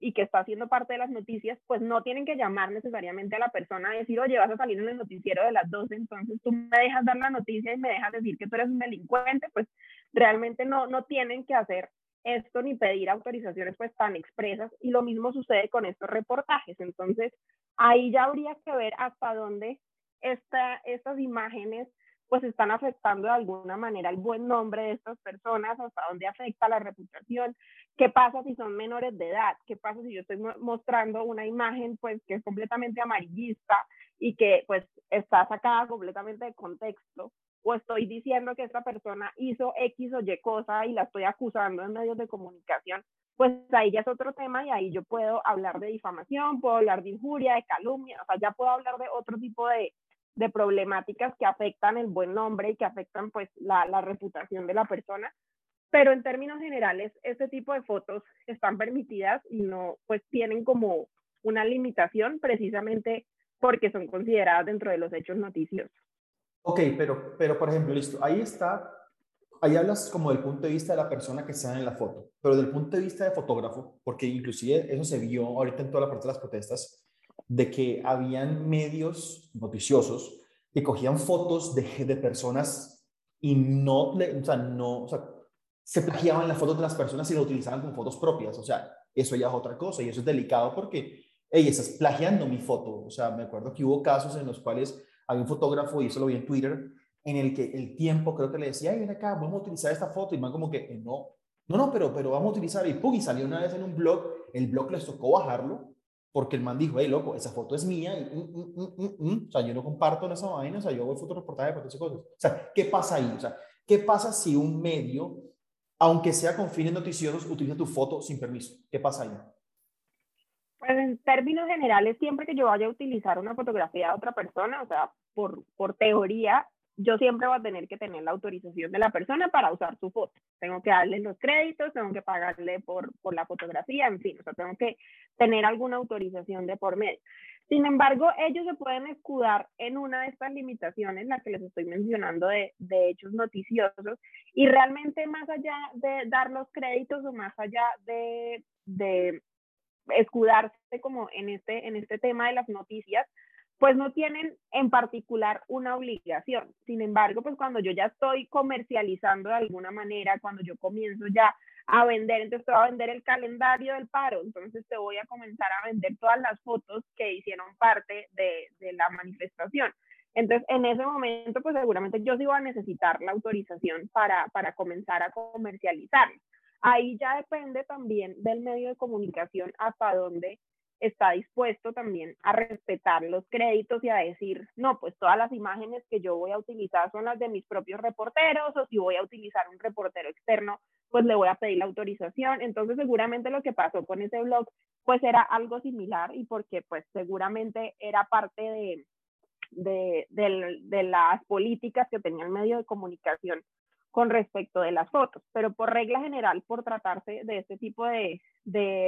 S2: y que está haciendo parte de las noticias, pues no tienen que llamar necesariamente a la persona a decir, oye, vas a salir en el noticiero de las 12, entonces tú me dejas dar la noticia y me dejas decir que tú eres un delincuente, pues realmente no, no tienen que hacer esto ni pedir autorizaciones pues tan expresas y lo mismo sucede con estos reportajes. Entonces, ahí ya habría que ver hasta dónde esta, estas imágenes pues están afectando de alguna manera el buen nombre de estas personas, hasta dónde afecta la reputación, qué pasa si son menores de edad, qué pasa si yo estoy mostrando una imagen pues que es completamente amarillista y que pues está sacada completamente de contexto, o estoy diciendo que esta persona hizo X o Y cosa y la estoy acusando en medios de comunicación, pues ahí ya es otro tema y ahí yo puedo hablar de difamación, puedo hablar de injuria, de calumnia, o sea, ya puedo hablar de otro tipo de, de problemáticas que afectan el buen nombre y que afectan pues la, la reputación de la persona. Pero en términos generales, este tipo de fotos están permitidas y no pues tienen como una limitación precisamente porque son consideradas dentro de los hechos noticiosos.
S1: Ok, pero, pero por ejemplo, listo, ahí está, ahí hablas como del punto de vista de la persona que está en la foto, pero del punto de vista de fotógrafo, porque inclusive eso se vio ahorita en toda la parte de las protestas, de que habían medios noticiosos que cogían fotos de, de personas y no, o sea, no, o sea, se plagiaban las fotos de las personas y las utilizaban como fotos propias. O sea, eso ya es otra cosa y eso es delicado porque, hey, estás plagiando mi foto. O sea, me acuerdo que hubo casos en los cuales había un fotógrafo, y eso lo vi en Twitter, en el que el tiempo creo que le decía, ay, ven acá, vamos a utilizar esta foto. Y man como que, eh, no, no, no, pero, pero vamos a utilizar. Y pum, y salió una vez en un blog, el blog les tocó bajarlo porque el man dijo, hey, loco, esa foto es mía. Y, mm, mm, mm, o sea, yo no comparto en esa vaina, o sea, yo hago fotoreportaje, fotos y cosas. O sea, ¿qué pasa ahí? O sea, ¿qué pasa si un medio aunque sea con fines noticiosos, utiliza tu foto sin permiso. ¿Qué pasa ahí?
S2: Pues en términos generales, siempre que yo vaya a utilizar una fotografía de otra persona, o sea, por, por teoría, yo siempre voy a tener que tener la autorización de la persona para usar su foto. Tengo que darle los créditos, tengo que pagarle por, por la fotografía, en fin, o sea, tengo que tener alguna autorización de por medio. Sin embargo, ellos se pueden escudar en una de estas limitaciones, la que les estoy mencionando de, de hechos noticiosos, y realmente más allá de dar los créditos o más allá de, de escudarse como en este, en este tema de las noticias, pues no tienen en particular una obligación. Sin embargo, pues cuando yo ya estoy comercializando de alguna manera, cuando yo comienzo ya a vender, entonces te voy a vender el calendario del paro, entonces te voy a comenzar a vender todas las fotos que hicieron parte de, de la manifestación. Entonces, en ese momento, pues seguramente yo sí voy a necesitar la autorización para, para comenzar a comercializar. Ahí ya depende también del medio de comunicación hasta dónde está dispuesto también a respetar los créditos y a decir, no, pues todas las imágenes que yo voy a utilizar son las de mis propios reporteros o si voy a utilizar un reportero externo, pues le voy a pedir la autorización. Entonces seguramente lo que pasó con ese blog pues era algo similar y porque pues seguramente era parte de, de, de, las políticas que tenía el medio de comunicación con respecto de las fotos. Pero por regla general, por tratarse de este tipo de,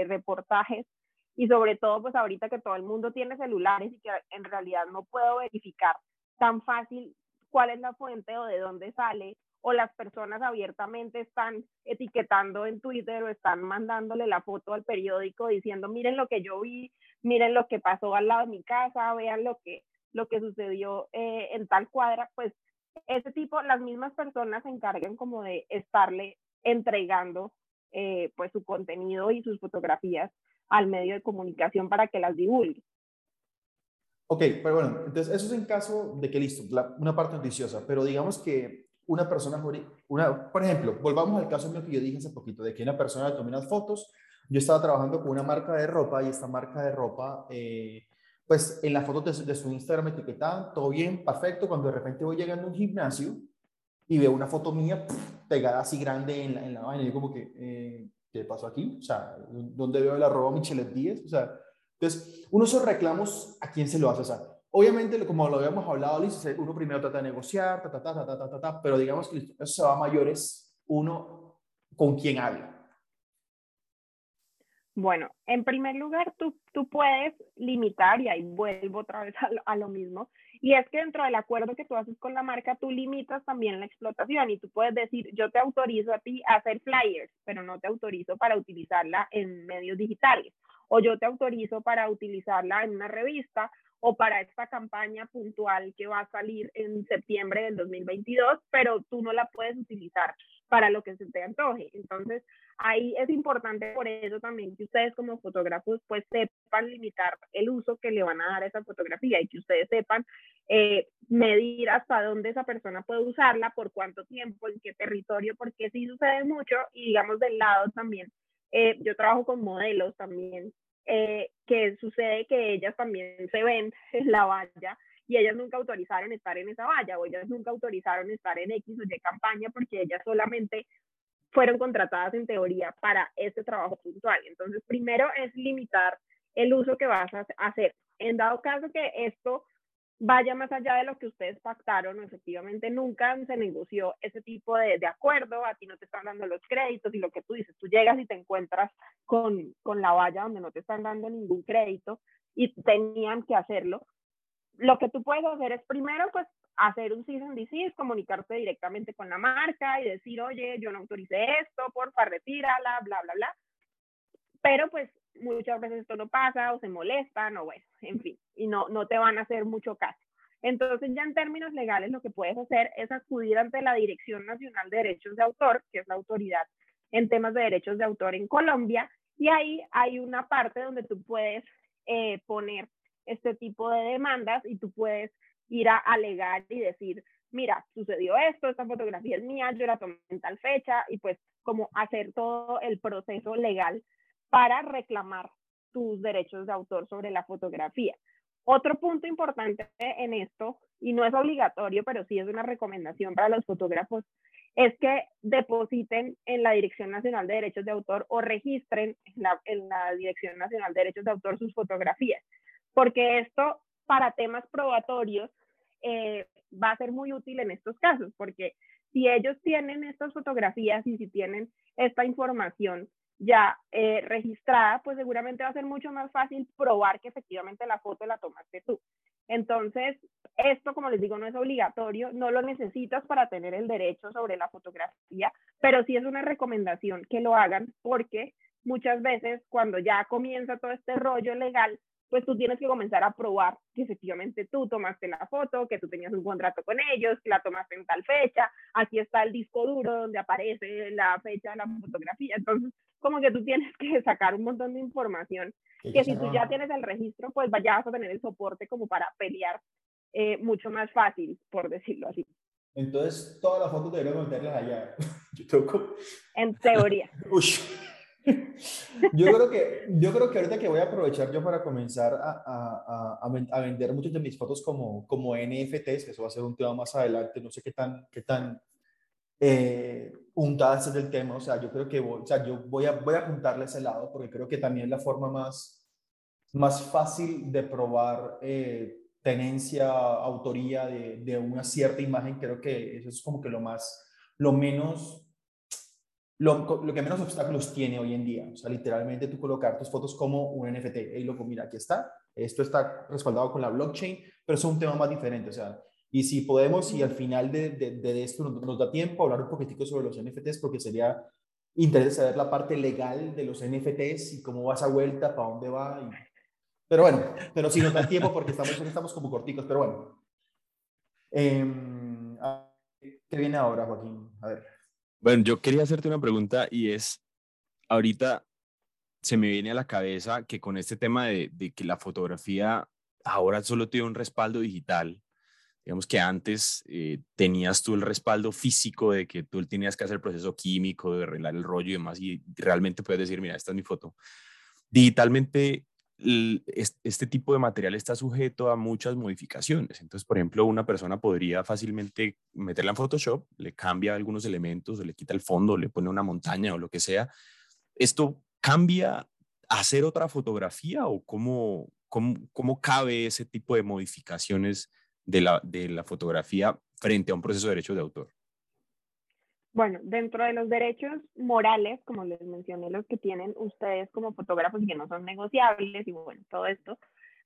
S2: reportajes, y sobre todo pues ahorita que todo el mundo tiene celulares y que en realidad no puedo verificar tan fácil cuál es la fuente o de dónde sale o las personas abiertamente están etiquetando en Twitter o están mandándole la foto al periódico diciendo miren lo que yo vi, miren lo que pasó al lado de mi casa, vean lo que, lo que sucedió eh, en tal cuadra, pues ese tipo, las mismas personas se encargan como de estarle entregando eh, pues su contenido y sus fotografías al medio de comunicación para que las divulgue.
S1: Ok, pero bueno, entonces eso es en caso de que listo, una parte noticiosa, pero digamos que una persona, una, por ejemplo, volvamos al caso mío que yo dije hace poquito, de que una persona tomó unas fotos, yo estaba trabajando con una marca de ropa y esta marca de ropa, eh, pues en las fotos de, su Instagram etiquetaban, todo bien, perfecto, cuando de repente voy llegando a un gimnasio y veo una foto mía pegada así grande en la, en la vaina, y yo como que, eh, ¿qué pasó aquí? O sea, ¿dónde veo el arroba Michelet Díez? O sea, entonces, uno esos reclamos, ¿a quién se lo hace? O sea, obviamente, como lo habíamos hablado, uno primero trata de negociar, ta, ta, ta, ta, ta, ta, ta, pero digamos que eso se va a mayores, uno con quién habla.
S2: Bueno, en primer lugar, tú, tú puedes limitar, y ahí vuelvo otra vez a lo mismo, y es que dentro del acuerdo que tú haces con la marca, tú limitas también la explotación y tú puedes decir, yo te autorizo a ti a hacer flyers, pero no te autorizo para utilizarla en medios digitales. O yo te autorizo para utilizarla en una revista o para esta campaña puntual que va a salir en septiembre del 2022, pero tú no la puedes utilizar para lo que se te antoje. Entonces, ahí es importante por eso también que ustedes como fotógrafos pues sepan limitar el uso que le van a dar a esa fotografía y que ustedes sepan eh, medir hasta dónde esa persona puede usarla, por cuánto tiempo, en qué territorio, porque sí sucede mucho y digamos del lado también, eh, yo trabajo con modelos también, eh, que sucede que ellas también se ven en la valla y ellas nunca autorizaron estar en esa valla o ellas nunca autorizaron estar en X o Y campaña porque ellas solamente fueron contratadas en teoría para este trabajo puntual. Entonces, primero es limitar el uso que vas a hacer. En dado caso que esto vaya más allá de lo que ustedes pactaron, efectivamente nunca se negoció ese tipo de, de, acuerdo, a ti no te están dando los créditos y lo que tú dices, tú llegas y te encuentras con, con la valla donde no te están dando ningún crédito y tenían que hacerlo, lo que tú puedes hacer es primero, pues, hacer un cease and desist, comunicarte directamente con la marca y decir, oye, yo no autoricé esto, porfa, retírala, bla, bla, bla. Pero, pues, muchas veces esto no pasa o se molestan o bueno, en fin, y no, no te van a hacer mucho caso. Entonces, ya en términos legales, lo que puedes hacer es acudir ante la Dirección Nacional de Derechos de Autor, que es la autoridad en temas de derechos de autor en Colombia, y ahí hay una parte donde tú puedes eh, poner este tipo de demandas y tú puedes ir a alegar y decir, mira, sucedió esto, esta fotografía es mía, yo la tomé en tal fecha, y pues como hacer todo el proceso legal para reclamar tus derechos de autor sobre la fotografía. Otro punto importante en esto, y no es obligatorio, pero sí es una recomendación para los fotógrafos, es que depositen en la Dirección Nacional de Derechos de Autor o registren en la, Dirección Nacional de Derechos de Autor sus fotografías, porque esto para temas probatorios eh, va a ser muy útil en estos casos, porque si ellos tienen estas fotografías y si tienen esta información ya eh, registrada, pues seguramente va a ser mucho más fácil probar que efectivamente la foto la tomaste tú. Entonces, esto, como les digo, no es obligatorio, no lo necesitas para tener el derecho sobre la fotografía, pero sí es una recomendación que lo hagan porque muchas veces cuando ya comienza todo este rollo legal, pues tú tienes que comenzar a probar que efectivamente tú tomaste la foto, que tú tenías un contrato con ellos, que la tomaste en tal fecha, aquí está el disco duro donde aparece la fecha de la fotografía. Entonces, como que tú tienes que sacar un montón de información que si tú ya tienes el registro, pues vayas a tener el soporte como para pelear eh, mucho más fácil, por decirlo así.
S1: Entonces, todas las fotos deberían meterlas allá.
S2: En teoría. Uy.
S1: Yo creo, que, yo creo que ahorita que voy a aprovechar yo para comenzar a, a, a, vender muchas de mis fotos como, como NFTs, eso va a ser un tema más adelante, no sé qué tan, qué tan eh, puntadas del tema, o sea, yo creo que voy, o sea, yo voy a, voy a apuntarle ese lado porque creo que también es la forma más, más fácil de probar eh, tenencia, autoría de, de una cierta imagen, creo que eso es como que lo más, lo menos lo, lo, que menos obstáculos tiene hoy en día. O sea, literalmente tú colocar tus fotos como un NFT. Y loco, mira, aquí está. Esto está respaldado con la blockchain, pero es un tema más diferente. O sea, y si podemos, y al final de, de, esto nos, da tiempo, hablar un poquitico sobre los NFTs, porque sería interesante saber la parte legal de los NFTs y cómo va esa vuelta, para dónde va. Pero bueno, pero si nos da tiempo porque estamos, estamos como corticos, pero bueno. Eh, ¿Qué viene ahora, Joaquín? A ver.
S3: Bueno, yo quería hacerte una pregunta y es, ahorita se me viene a la cabeza que con este tema de, que la fotografía ahora solo tiene un respaldo digital, digamos que antes eh, tenías tú el respaldo físico de que tú tenías que hacer el proceso químico, de arreglar el rollo y demás, y realmente puedes decir, mira, esta es mi foto. Digitalmente este tipo de material está sujeto a muchas modificaciones. Entonces, por ejemplo, una persona podría fácilmente meterla en Photoshop, le cambia algunos elementos, o le quita el fondo, le pone una montaña o lo que sea. ¿Esto cambia hacer otra fotografía o cómo, cómo, cómo cabe ese tipo de modificaciones de la, de la fotografía frente a un proceso de derecho de autor?
S2: Bueno, dentro de los derechos morales, como les mencioné, los que tienen ustedes como fotógrafos y que no son negociables y bueno, todo esto,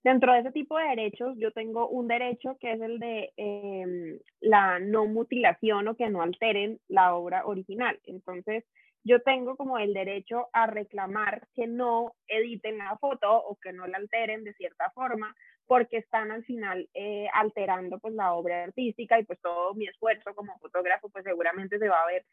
S2: dentro de ese tipo de derechos yo tengo un derecho que es el de em, la no mutilación o que no alteren la obra original. Entonces, yo tengo como el derecho a reclamar que no editen la foto o que no la alteren de cierta forma porque están al final eh, alterando pues la obra artística y pues todo mi esfuerzo como fotógrafo pues seguramente se va a ver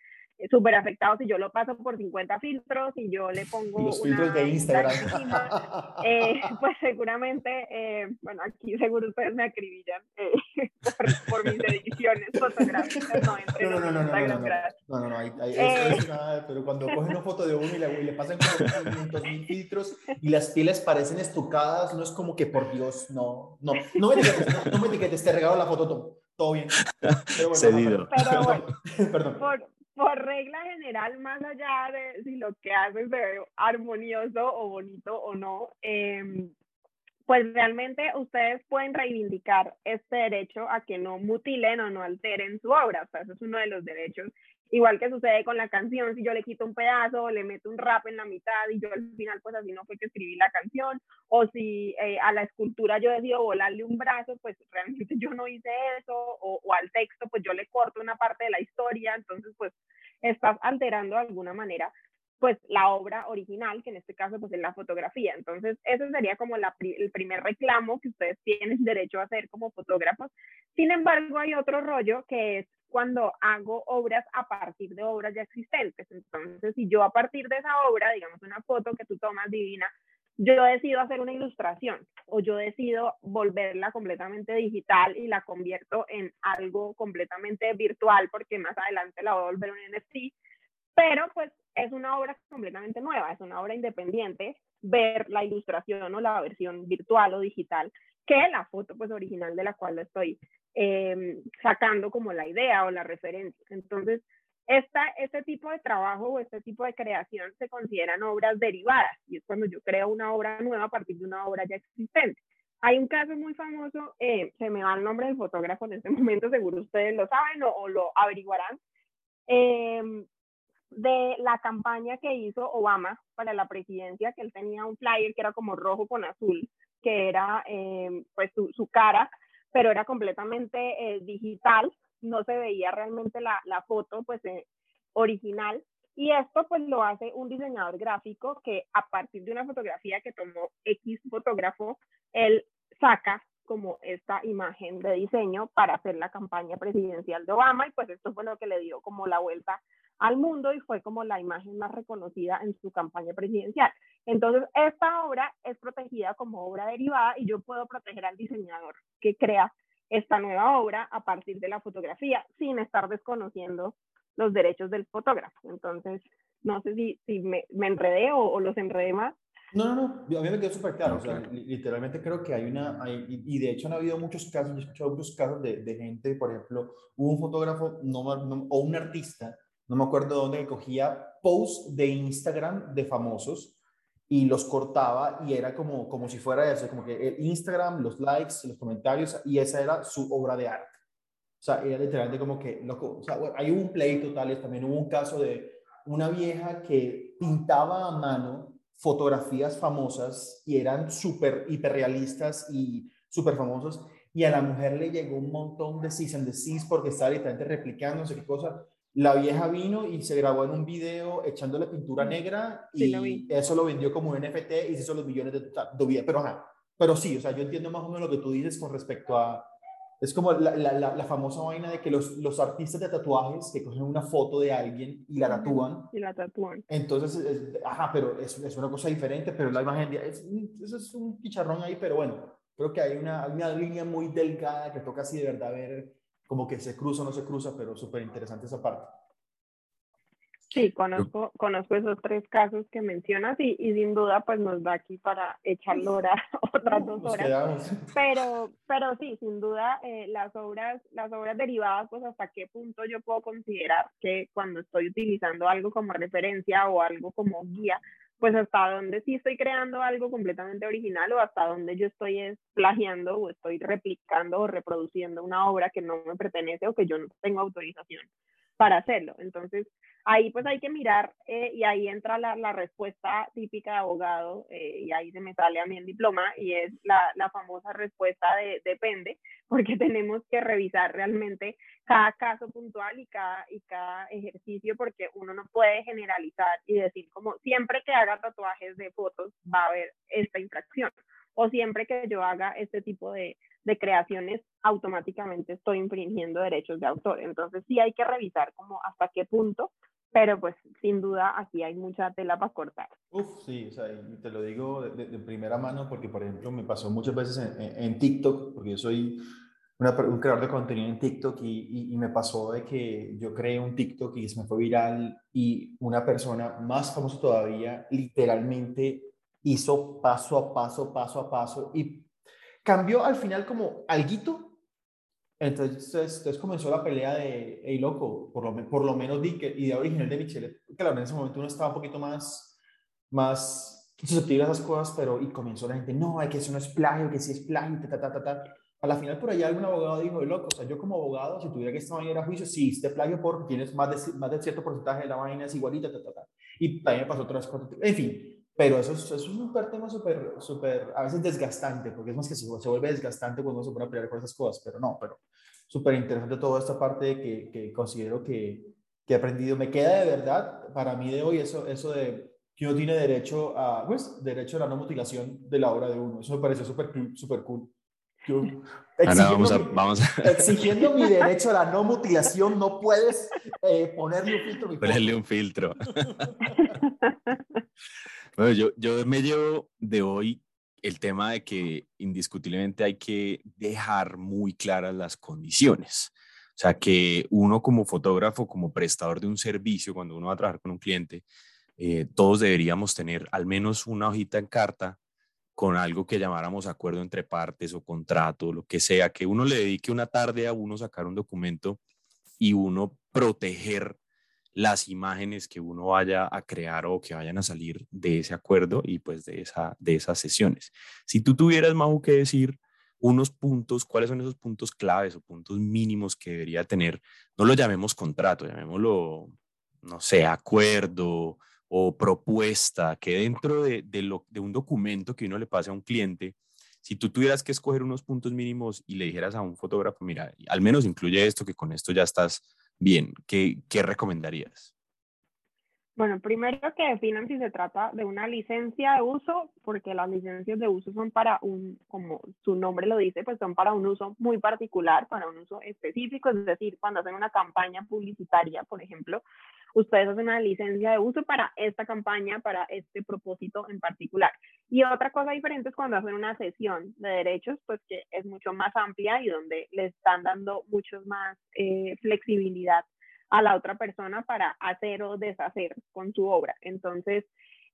S2: súper afectado si yo lo paso por 50 filtros y yo le pongo
S1: los filtros de Instagram
S2: eh, pues seguramente bueno aquí seguro ustedes me acribillan por, mis ediciones fotográficas no entre no, no, no, no, no, no,
S1: no, no, no, hay, hay, nada, pero cuando cogen una foto de uno y le, y le pasan como 500 mil filtros y las pieles parecen estucadas no es como que por Dios no no, no, no me etiquetes, no, me etiquetes te regalo la foto, todo, todo bien.
S3: Pero bueno, Cedido.
S2: Pero bueno, Perdón. Por, por regla general, más allá de si lo que haces se ve armonioso o bonito o no, eh, pues realmente ustedes pueden reivindicar este derecho a que no mutilen o no alteren su obra. O sea, eso es uno de los derechos Igual que sucede con la canción, si yo le quito un pedazo, le meto un rap en la mitad y yo al final pues así no fue que escribí la canción, o si eh, a la escultura yo decido volarle un brazo, pues realmente yo no hice eso, o, o, al texto pues yo le corto una parte de la historia, entonces pues estás alterando de alguna manera pues la obra original, que en este caso pues es la fotografía. Entonces, ese sería como el primer reclamo que ustedes tienen derecho a hacer como fotógrafos. Sin embargo, hay otro rollo que es cuando hago obras a partir de obras ya existentes. Entonces, si yo a partir de esa obra, digamos una foto que tú tomas divina, yo decido hacer una ilustración o yo decido volverla completamente digital y la convierto en algo completamente virtual porque más adelante la voy a volver un NFT, pero pues es una obra completamente nueva, es una obra independiente ver la ilustración o la versión virtual o digital que la foto pues original de la cual estoy em, sacando como la idea o la referencia. Entonces, esta, este tipo de trabajo o este tipo de creación se consideran obras derivadas y es cuando yo creo una obra nueva a partir de una obra ya existente. Hay un caso muy famoso, eh, se me va el nombre del fotógrafo en este momento, seguro ustedes lo saben o, lo averiguarán, eh, de la campaña que hizo Obama para la presidencia, que él tenía un flyer que era como rojo con azul, que era eh, pues su, cara, pero era completamente eh, digital, no se veía realmente la, la foto pues eh, original. Y esto pues lo hace un diseñador gráfico que a partir de una fotografía que tomó X fotógrafo, él saca como esta imagen de diseño para hacer la campaña presidencial de Obama y pues esto fue lo que le dio como la vuelta al mundo y fue como la imagen más reconocida en su campaña presidencial. Entonces, esta obra es protegida como obra derivada y yo puedo proteger al diseñador que crea esta nueva obra a partir de la fotografía sin estar desconociendo los derechos del fotógrafo. Entonces, no sé si, si me, me enredé o, los enredé más.
S1: No, no, no, a mí me quedó súper claro. O sea, literalmente creo que hay una, hay, y de hecho han habido muchos casos, yo he escuchado muchos casos de, de gente, por ejemplo, hubo un fotógrafo no, no, o un artista no me acuerdo dónde, cogía posts de Instagram de famosos y los cortaba y era como, como si fuera eso, como que el Instagram, los likes, los comentarios, y esa era su obra de arte. O sea, era literalmente como que, loco, o sea, hay un pleito tal, también hubo un caso de una vieja que pintaba a mano fotografías famosas y eran súper hiperrealistas y súper famosos, y a la mujer le llegó un montón de cis and cis porque estaba literalmente replicando no sé qué cosa, la vieja vino y se grabó en un video echándole pintura negra y eso lo vendió como un NFT y se hizo los millones de, de pero pero sí, o sea, yo entiendo más o menos lo que tú dices con respecto a, es como la, la, la, famosa vaina de que los, los, artistas de tatuajes que cogen una foto de alguien y la tatúan.
S2: Y la tatúan.
S1: Entonces, ajá, pero es, es, una cosa diferente, pero la imagen, es, eso es un chicharrón ahí, pero bueno, creo que hay una, hay una línea muy delgada que toca así de verdad ver como que se cruza o no se cruza, pero súper interesante esa parte.
S2: Sí, conozco, conozco esos tres casos que mencionas y, y, sin duda pues nos da aquí para echar hora otras dos horas. Pero, pero sí, sin duda eh, las obras, las obras derivadas, pues hasta qué punto yo puedo considerar que cuando estoy utilizando algo como referencia o algo como guía, pues hasta dónde sí estoy creando algo completamente original o hasta dónde yo estoy plagiando o estoy replicando o reproduciendo una obra que no me pertenece o que yo no tengo autorización para hacerlo. Entonces, ahí pues hay que mirar eh, y ahí entra la, respuesta típica de abogado eh, y ahí se me sale a mí el diploma y es la, la, famosa respuesta de depende, porque tenemos que revisar realmente cada caso puntual y cada, y cada ejercicio porque uno no puede generalizar y decir como siempre que haga tatuajes de fotos va a haber esta infracción o siempre que yo haga este tipo de, de creaciones, automáticamente estoy infringiendo derechos de autor. Entonces sí hay que revisar como hasta qué punto, pero pues sin duda aquí hay mucha tela para cortar.
S1: Uf, sí, o sea, y te lo digo de, primera mano porque, por ejemplo, me pasó muchas veces en, en, TikTok, porque yo soy un creador de contenido en TikTok y, y, me pasó de que yo creé un TikTok y se me fue viral y una persona más famosa todavía literalmente hizo paso a paso, paso a paso y cambió al final como alguito. Entonces, entonces comenzó la pelea de, hey, loco, por lo, por lo menos di que idea original de Michelle. Claro, en ese momento uno estaba un poquito más, más susceptible a esas cosas, pero y comenzó la gente, no, hay que eso no es plagio, que sí es plagio, ta, ta, ta, ta. A la final por allá algún abogado dijo, loco, o sea, yo como abogado, si tuviera que esta vaina a juicio, sí, este plagio por tienes más de, más de cierto porcentaje de la vaina es igualita, ta, ta, ta. Y también pasó otras cosas. En fin, pero eso es, eso es un tema súper, súper, a veces desgastante, porque es más que se, se vuelve desgastante cuando uno se pone a pelear con esas cosas, pero no, pero súper interesante toda esta parte que, que considero que, que he aprendido. Me queda de verdad, para mí de hoy, eso, eso de que uno tiene derecho a, pues, derecho a la no mutilación de la obra de uno. Eso me parece súper super cool.
S3: vamos a, vamos
S1: exigiendo mi derecho a la no mutilación, no puedes eh, ponerle un filtro.
S3: Ponerle un filtro. bueno, yo, me llevo de hoy el tema de que indiscutiblemente hay que dejar muy claras las condiciones. O sea, que uno como fotógrafo, como prestador de un servicio, cuando uno va a trabajar con un cliente, eh, todos deberíamos tener al menos una hojita en carta con algo que llamáramos acuerdo entre partes o contrato, lo que sea, que uno le dedique una tarde a uno sacar un documento y uno proteger las imágenes que uno vaya a crear o que vayan a salir de ese acuerdo y pues de, esa, de esas sesiones. Si tú tuvieras, Majo, que decir unos puntos, cuáles son esos puntos claves o puntos mínimos que debería tener, no lo llamemos contrato, llamémoslo, no sé, acuerdo o propuesta, que dentro de, de un documento que uno le pase a un cliente, si tú tuvieras que escoger unos puntos mínimos y le dijeras a un fotógrafo, mira, al menos incluye esto, que con esto ya estás bien, ¿qué, recomendarías?
S2: Bueno, primero que definan si se trata de una licencia de uso, porque las licencias de uso son para un, como su nombre lo dice, pues son para un uso muy particular, para un uso específico, es decir, cuando hacen una campaña publicitaria, por ejemplo, ustedes hacen una licencia de uso para esta campaña, para este propósito en particular. Y otra cosa diferente es cuando hacen una sesión de derechos, pues que es mucho más amplia y donde le están dando mucho más eh, flexibilidad a la otra persona para hacer o deshacer con su obra. Entonces,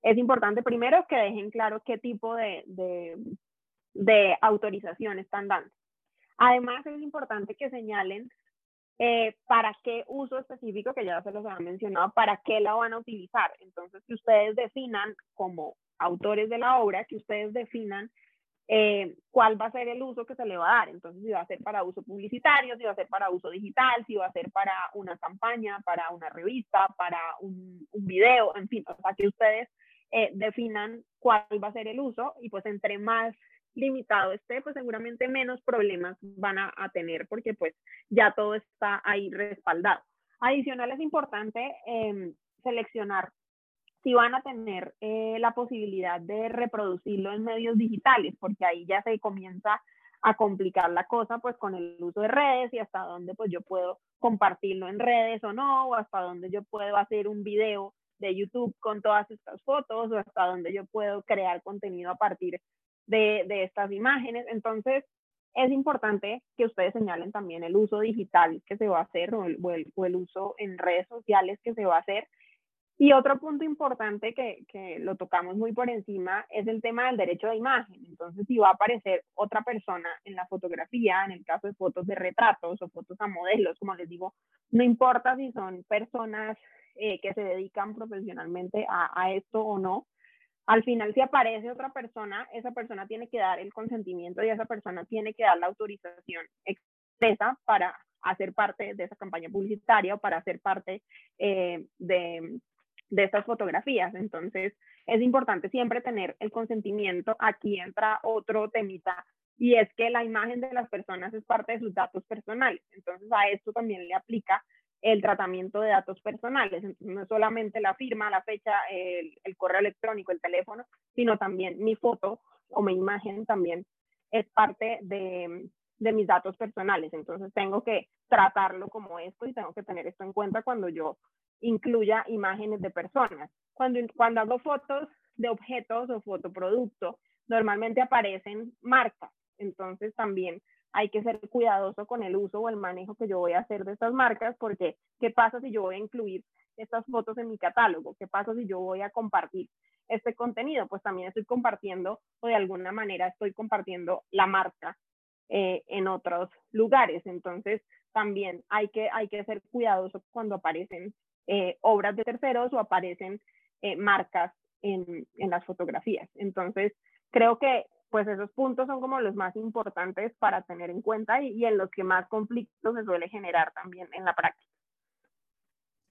S2: es importante primero que dejen claro qué tipo de, de, de autorización están dando. Además, es importante que señalen eh, para qué uso específico, que ya se los había mencionado, para qué la van a utilizar. Entonces, que ustedes definan como autores de la obra, que ustedes definan eh, cuál va a ser el uso que se le va a dar. Entonces, si va a ser para uso publicitario, si va a ser para uso digital, si va a ser para una campaña, para una revista, para un, un video, en fin, o sea, que ustedes eh, definan cuál va a ser el uso y pues entre más limitado esté, pues seguramente menos problemas van a, tener porque pues ya todo está ahí respaldado. Adicional es importante em, seleccionar si van a tener eh, la posibilidad de reproducirlo en medios digitales, porque ahí ya se comienza a complicar la cosa pues con el uso de redes y hasta dónde pues yo puedo compartirlo en redes o no, o hasta dónde yo puedo hacer un video de YouTube con todas estas fotos o hasta dónde yo puedo crear contenido a partir de, de estas imágenes. Entonces, es importante que ustedes señalen también el uso digital que se va a hacer o el, o el, uso en redes sociales que se va a hacer. Y otro punto importante que, que, lo tocamos muy por encima es el tema del derecho de imagen. Entonces, si va a aparecer otra persona en la fotografía, en el caso de fotos de retratos o fotos a modelos, como les digo, no importa si son personas eh, que se dedican profesionalmente a, a esto o no, al final, si aparece otra persona, esa persona tiene que dar el consentimiento y esa persona tiene que dar la autorización expresa para hacer parte de esa campaña publicitaria o para hacer parte eh, de, de estas fotografías. Entonces, es importante siempre tener el consentimiento. Aquí entra otro temita y es que la imagen de las personas es parte de sus datos personales. Entonces, a esto también le aplica el tratamiento de datos personales. no solamente la firma, la fecha, el, correo electrónico, el teléfono, sino también mi foto o mi imagen también es parte de mis datos personales. Entonces tengo que tratarlo como esto y tengo que tener esto en cuenta cuando yo incluya imágenes de personas. Cuando, cuando hago fotos de objetos o fotoproducto, normalmente aparecen marcas. Entonces también hay que ser cuidadoso con el uso o el manejo que yo voy a hacer de estas marcas, porque ¿qué pasa si yo voy a incluir estas fotos en mi catálogo? ¿Qué pasa si yo voy a compartir este contenido? Pues también estoy compartiendo o de alguna manera estoy compartiendo la marca eh, en otros lugares. Entonces, también hay que, hay que ser cuidadoso cuando aparecen eh, obras de terceros o aparecen eh, marcas en, en las fotografías. Entonces, creo que pues esos puntos son como los más importantes para tener en cuenta y, en los que más conflictos se suele generar también en la práctica.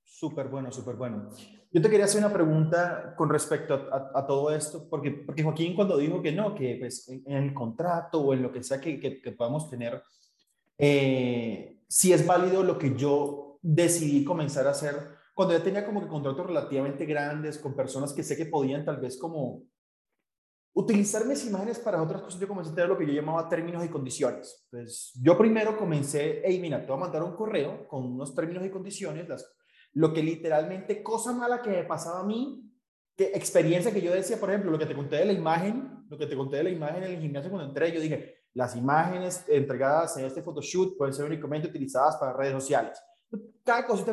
S1: Súper bueno, súper bueno. Yo te quería hacer una pregunta con respecto a, todo esto, porque, porque Joaquín cuando dijo que no, que pues, en el contrato o en lo que sea que, que, podamos tener, eh, si es válido lo que yo decidí comenzar a hacer, cuando ya tenía como que contratos relativamente grandes con personas que sé que podían tal vez como utilizar mis imágenes para otras cosas, yo comencé a tener lo que yo llamaba términos y condiciones. Entonces, yo primero comencé, hey, mira, te voy a mandar un correo con unos términos y condiciones, las, lo que literalmente, cosa mala que me pasaba a mí, que experiencia que yo decía, por ejemplo, lo que te conté de la imagen, lo que te conté de la imagen en el gimnasio cuando entré, yo dije, las imágenes entregadas en este photoshoot pueden ser únicamente utilizadas para redes sociales. Cada cosita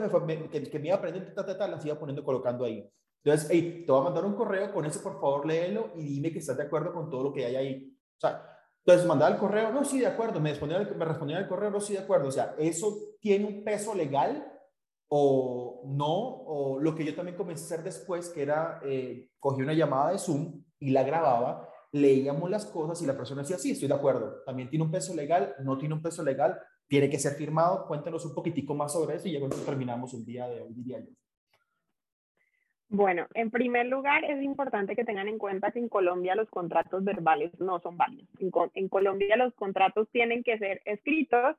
S1: que, que, me iba aprendiendo, ta, ta, ta, las iba poniendo, colocando ahí. Entonces, hey, te voy a mandar un correo con eso, por favor, léelo y dime que estás de acuerdo con todo lo que hay ahí. O sea, entonces mandaba el correo, no, sí, de acuerdo, me respondía, me respondía el correo, no, sí, de acuerdo. O sea, eso tiene un peso legal o no, o lo que yo también comencé a hacer después, que era, eh, cogí una llamada de Zoom y la grababa, leíamos las cosas y la persona decía, sí, estoy de acuerdo, también tiene un peso legal, no tiene un peso legal, tiene que ser firmado, cuéntanos un poquitico más sobre eso y ya cuando terminamos el día de hoy, diría yo.
S2: Bueno, en primer lugar, es importante que tengan en cuenta que en Colombia los contratos verbales no son válidos. En, en Colombia los contratos tienen que ser escritos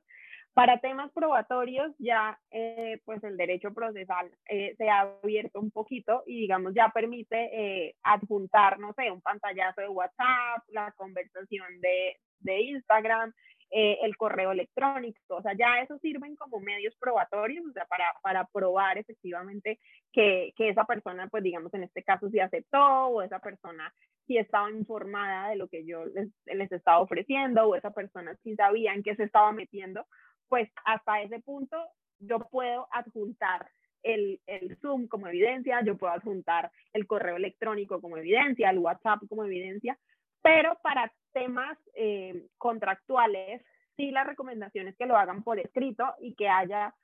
S2: para temas probatorios ya eh, pues el derecho procesal eh, se ha abierto un poquito y digamos ya permite eh, adjuntar, no sé, un pantallazo de WhatsApp, la conversación de, de Instagram, el correo electrónico, o sea, ya eso sirven como medios probatorios, o sea, para, para probar efectivamente que, que esa persona, pues digamos en este caso sí aceptó o esa persona sí estaba informada de lo que yo les, les estaba ofreciendo o esa persona sí sabía en qué se estaba metiendo pues hasta ese punto yo puedo adjuntar el, el, Zoom como evidencia, yo puedo adjuntar el correo electrónico como evidencia, el WhatsApp como evidencia, pero para temas eh, contractuales, sí la recomendación es que lo hagan por escrito y que haya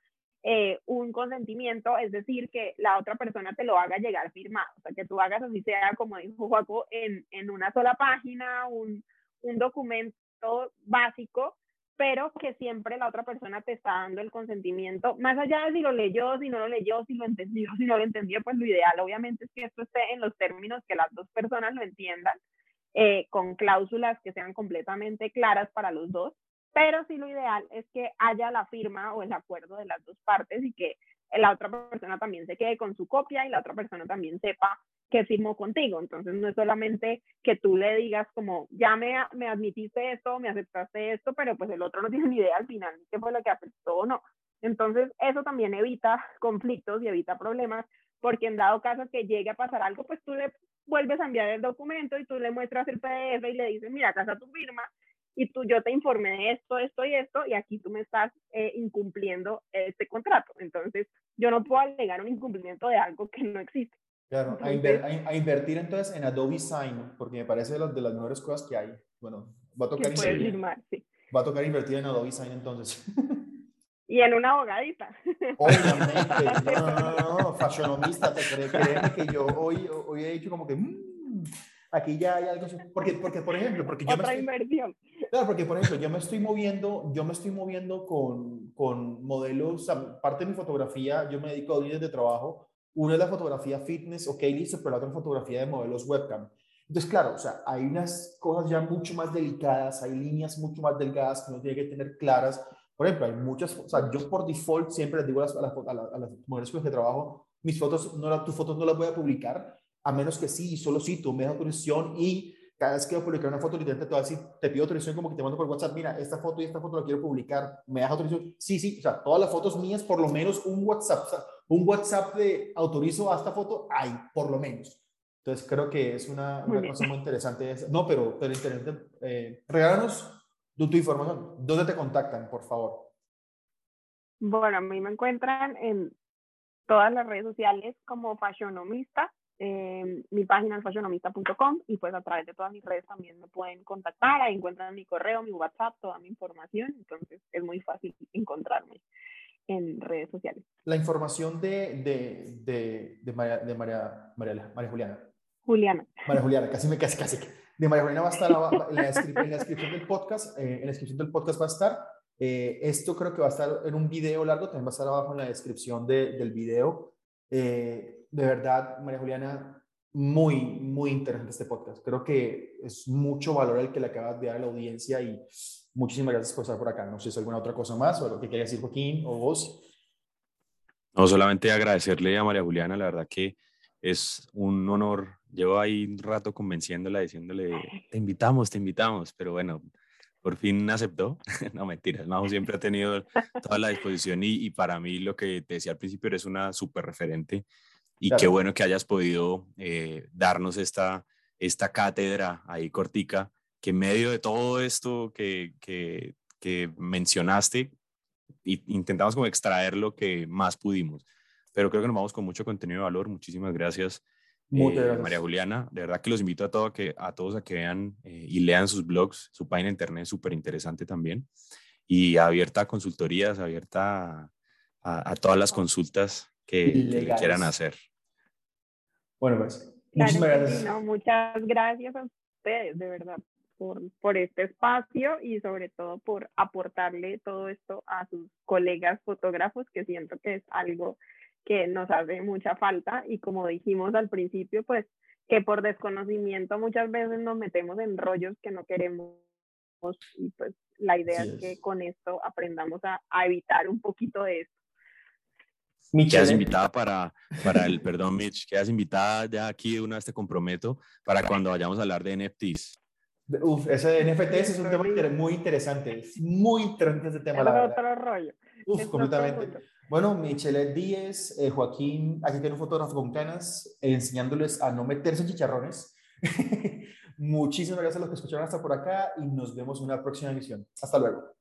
S2: eh, un consentimiento, es decir, que la otra persona te lo haga llegar firmado, o sea, que tú hagas así sea, como dijo Joaco, en, en una sola página, un, un documento básico pero que siempre la otra persona te está dando el consentimiento, más allá de si lo leyó, si no lo leyó, si lo entendió, si no lo entendió, pues lo ideal obviamente es que esto esté en los términos que las dos personas lo entiendan, eh, con cláusulas que sean completamente claras para los dos, pero sí lo ideal es que haya la firma o el acuerdo de las dos partes y que la otra persona también se quede con su copia y la otra persona también sepa que firmó contigo. Entonces no es solamente que tú le digas como, ya me, me admitiste esto, me aceptaste esto, pero pues el otro no tiene ni idea al final qué fue lo que aceptó o no. Entonces eso también evita conflictos y evita problemas, porque en dado caso que llegue a pasar algo, pues tú le vuelves a enviar el documento y tú le muestras el PDF y le dices, mira, acá está tu firma, y tú, yo te informé de esto, esto y esto, y aquí tú me estás eh, incumpliendo este contrato. Entonces, yo no puedo alegar un incumplimiento de algo que no existe.
S1: Claro, a, invertir entonces en Adobe Sign, porque me parece de, las, de las mejores cosas que hay. Bueno, va a tocar, invertir, va a tocar invertir en Adobe Sign entonces.
S2: Y en una abogadita.
S1: Obviamente, no, no, no, no, fashionomista, te crees que yo hoy, hoy he dicho como que... Mmm, aquí ya hay algo, porque, porque por ejemplo, porque yo
S2: Otra inversión.
S1: Claro, porque por ejemplo, yo me estoy moviendo, yo me estoy moviendo con, con modelos, parte de mi fotografía, yo me dedico a líneas de trabajo, una es la fotografía fitness, ok, listo, pero la otra fotografía de modelos webcam. Entonces, claro, o sea, hay unas cosas ya mucho más delicadas, hay líneas mucho más delgadas que uno tiene que tener claras. Por ejemplo, hay muchas, o sea, yo por default siempre les digo a las, a las, a las, modelos con las que trabajo, mis fotos, no, tus fotos no las voy a publicar, a menos que sí, solo sí, tú me das autorización y cada vez que voy a publicar una foto, literalmente te voy a decir, te pido autorización como que te mando por WhatsApp, mira, esta foto y esta foto la quiero publicar, ¿me das autorización? Sí, sí, o sea, todas las fotos mías, por lo menos un WhatsApp, o sea, un WhatsApp de autorizo a esta foto, hay, por lo menos. Entonces creo que es una, una cosa muy interesante. No, pero, pero interesante. Eh, regálanos tu, tu información. ¿Dónde te contactan, por favor?
S2: Bueno, a mí me encuentran en todas las redes sociales como fashionomista eh, mi página es fashionomista.com y pues a través de todas mis redes también me pueden contactar, ahí encuentran mi correo, mi WhatsApp, toda mi información, entonces es muy fácil encontrarme en redes sociales.
S1: La información de, de, de, de, María, de María, María, María, Juliana.
S2: Juliana.
S1: María Juliana, casi me casi, casi. De María Juliana va a estar en la, descripción del podcast, eh, en la descripción del podcast va a estar. Eh, esto creo que va a estar en un video largo, también va a estar abajo en la descripción de, del video. Eh, de verdad, María Juliana, muy, muy interesante este podcast. Creo que es mucho valor el que le acabas de dar a la audiencia y muchísimas gracias por estar por acá. No sé si es alguna otra cosa más o lo que quieras decir Joaquín o vos.
S3: No, solamente agradecerle a María Juliana, la verdad que es un honor. Llevo ahí un rato convenciéndola, diciéndole, te invitamos, te invitamos, pero bueno, por fin aceptó. no, mentiras, Majo siempre ha tenido toda la disposición y, y, para mí lo que te decía al principio, eres una súper referente y qué bueno que hayas podido eh, darnos esta, esta cátedra ahí cortica, que en medio de todo esto que, que, que mencionaste, intentamos como extraer lo que más pudimos. Pero creo que nos vamos con mucho contenido de valor. Muchísimas gracias, eh, María Juliana. De verdad que los invito a, todo a, que, a todos a que vean eh, y lean sus blogs. Su página de internet es súper interesante también. Y abierta a consultorías, abierta a, todas las consultas que, que, quieran hacer.
S1: Bueno, pues muchísimas
S2: gracias. muchas gracias a ustedes, de verdad por, este espacio y sobre todo por aportarle todo esto a sus colegas fotógrafos, que siento que es algo que nos hace mucha falta y como dijimos al principio, pues que por desconocimiento muchas veces nos metemos en rollos que no queremos y pues la idea es. que con esto aprendamos a, evitar un poquito de esto.
S3: Quedas invitada para, para el, perdón Mitch, quedas invitada ya aquí una vez te comprometo para cuando vayamos a hablar de NFTs.
S1: Uf, ese NFT es un tema muy interesante, es muy interesante ese tema.
S2: la otro rollo.
S1: Uf, completamente. Bueno, Michelle Díez, eh, Joaquín, aquí tiene un fotógrafo con canas, enseñándoles a no meterse en chicharrones. Muchísimas gracias a los que escucharon hasta por acá y nos vemos en una próxima emisión. Hasta luego.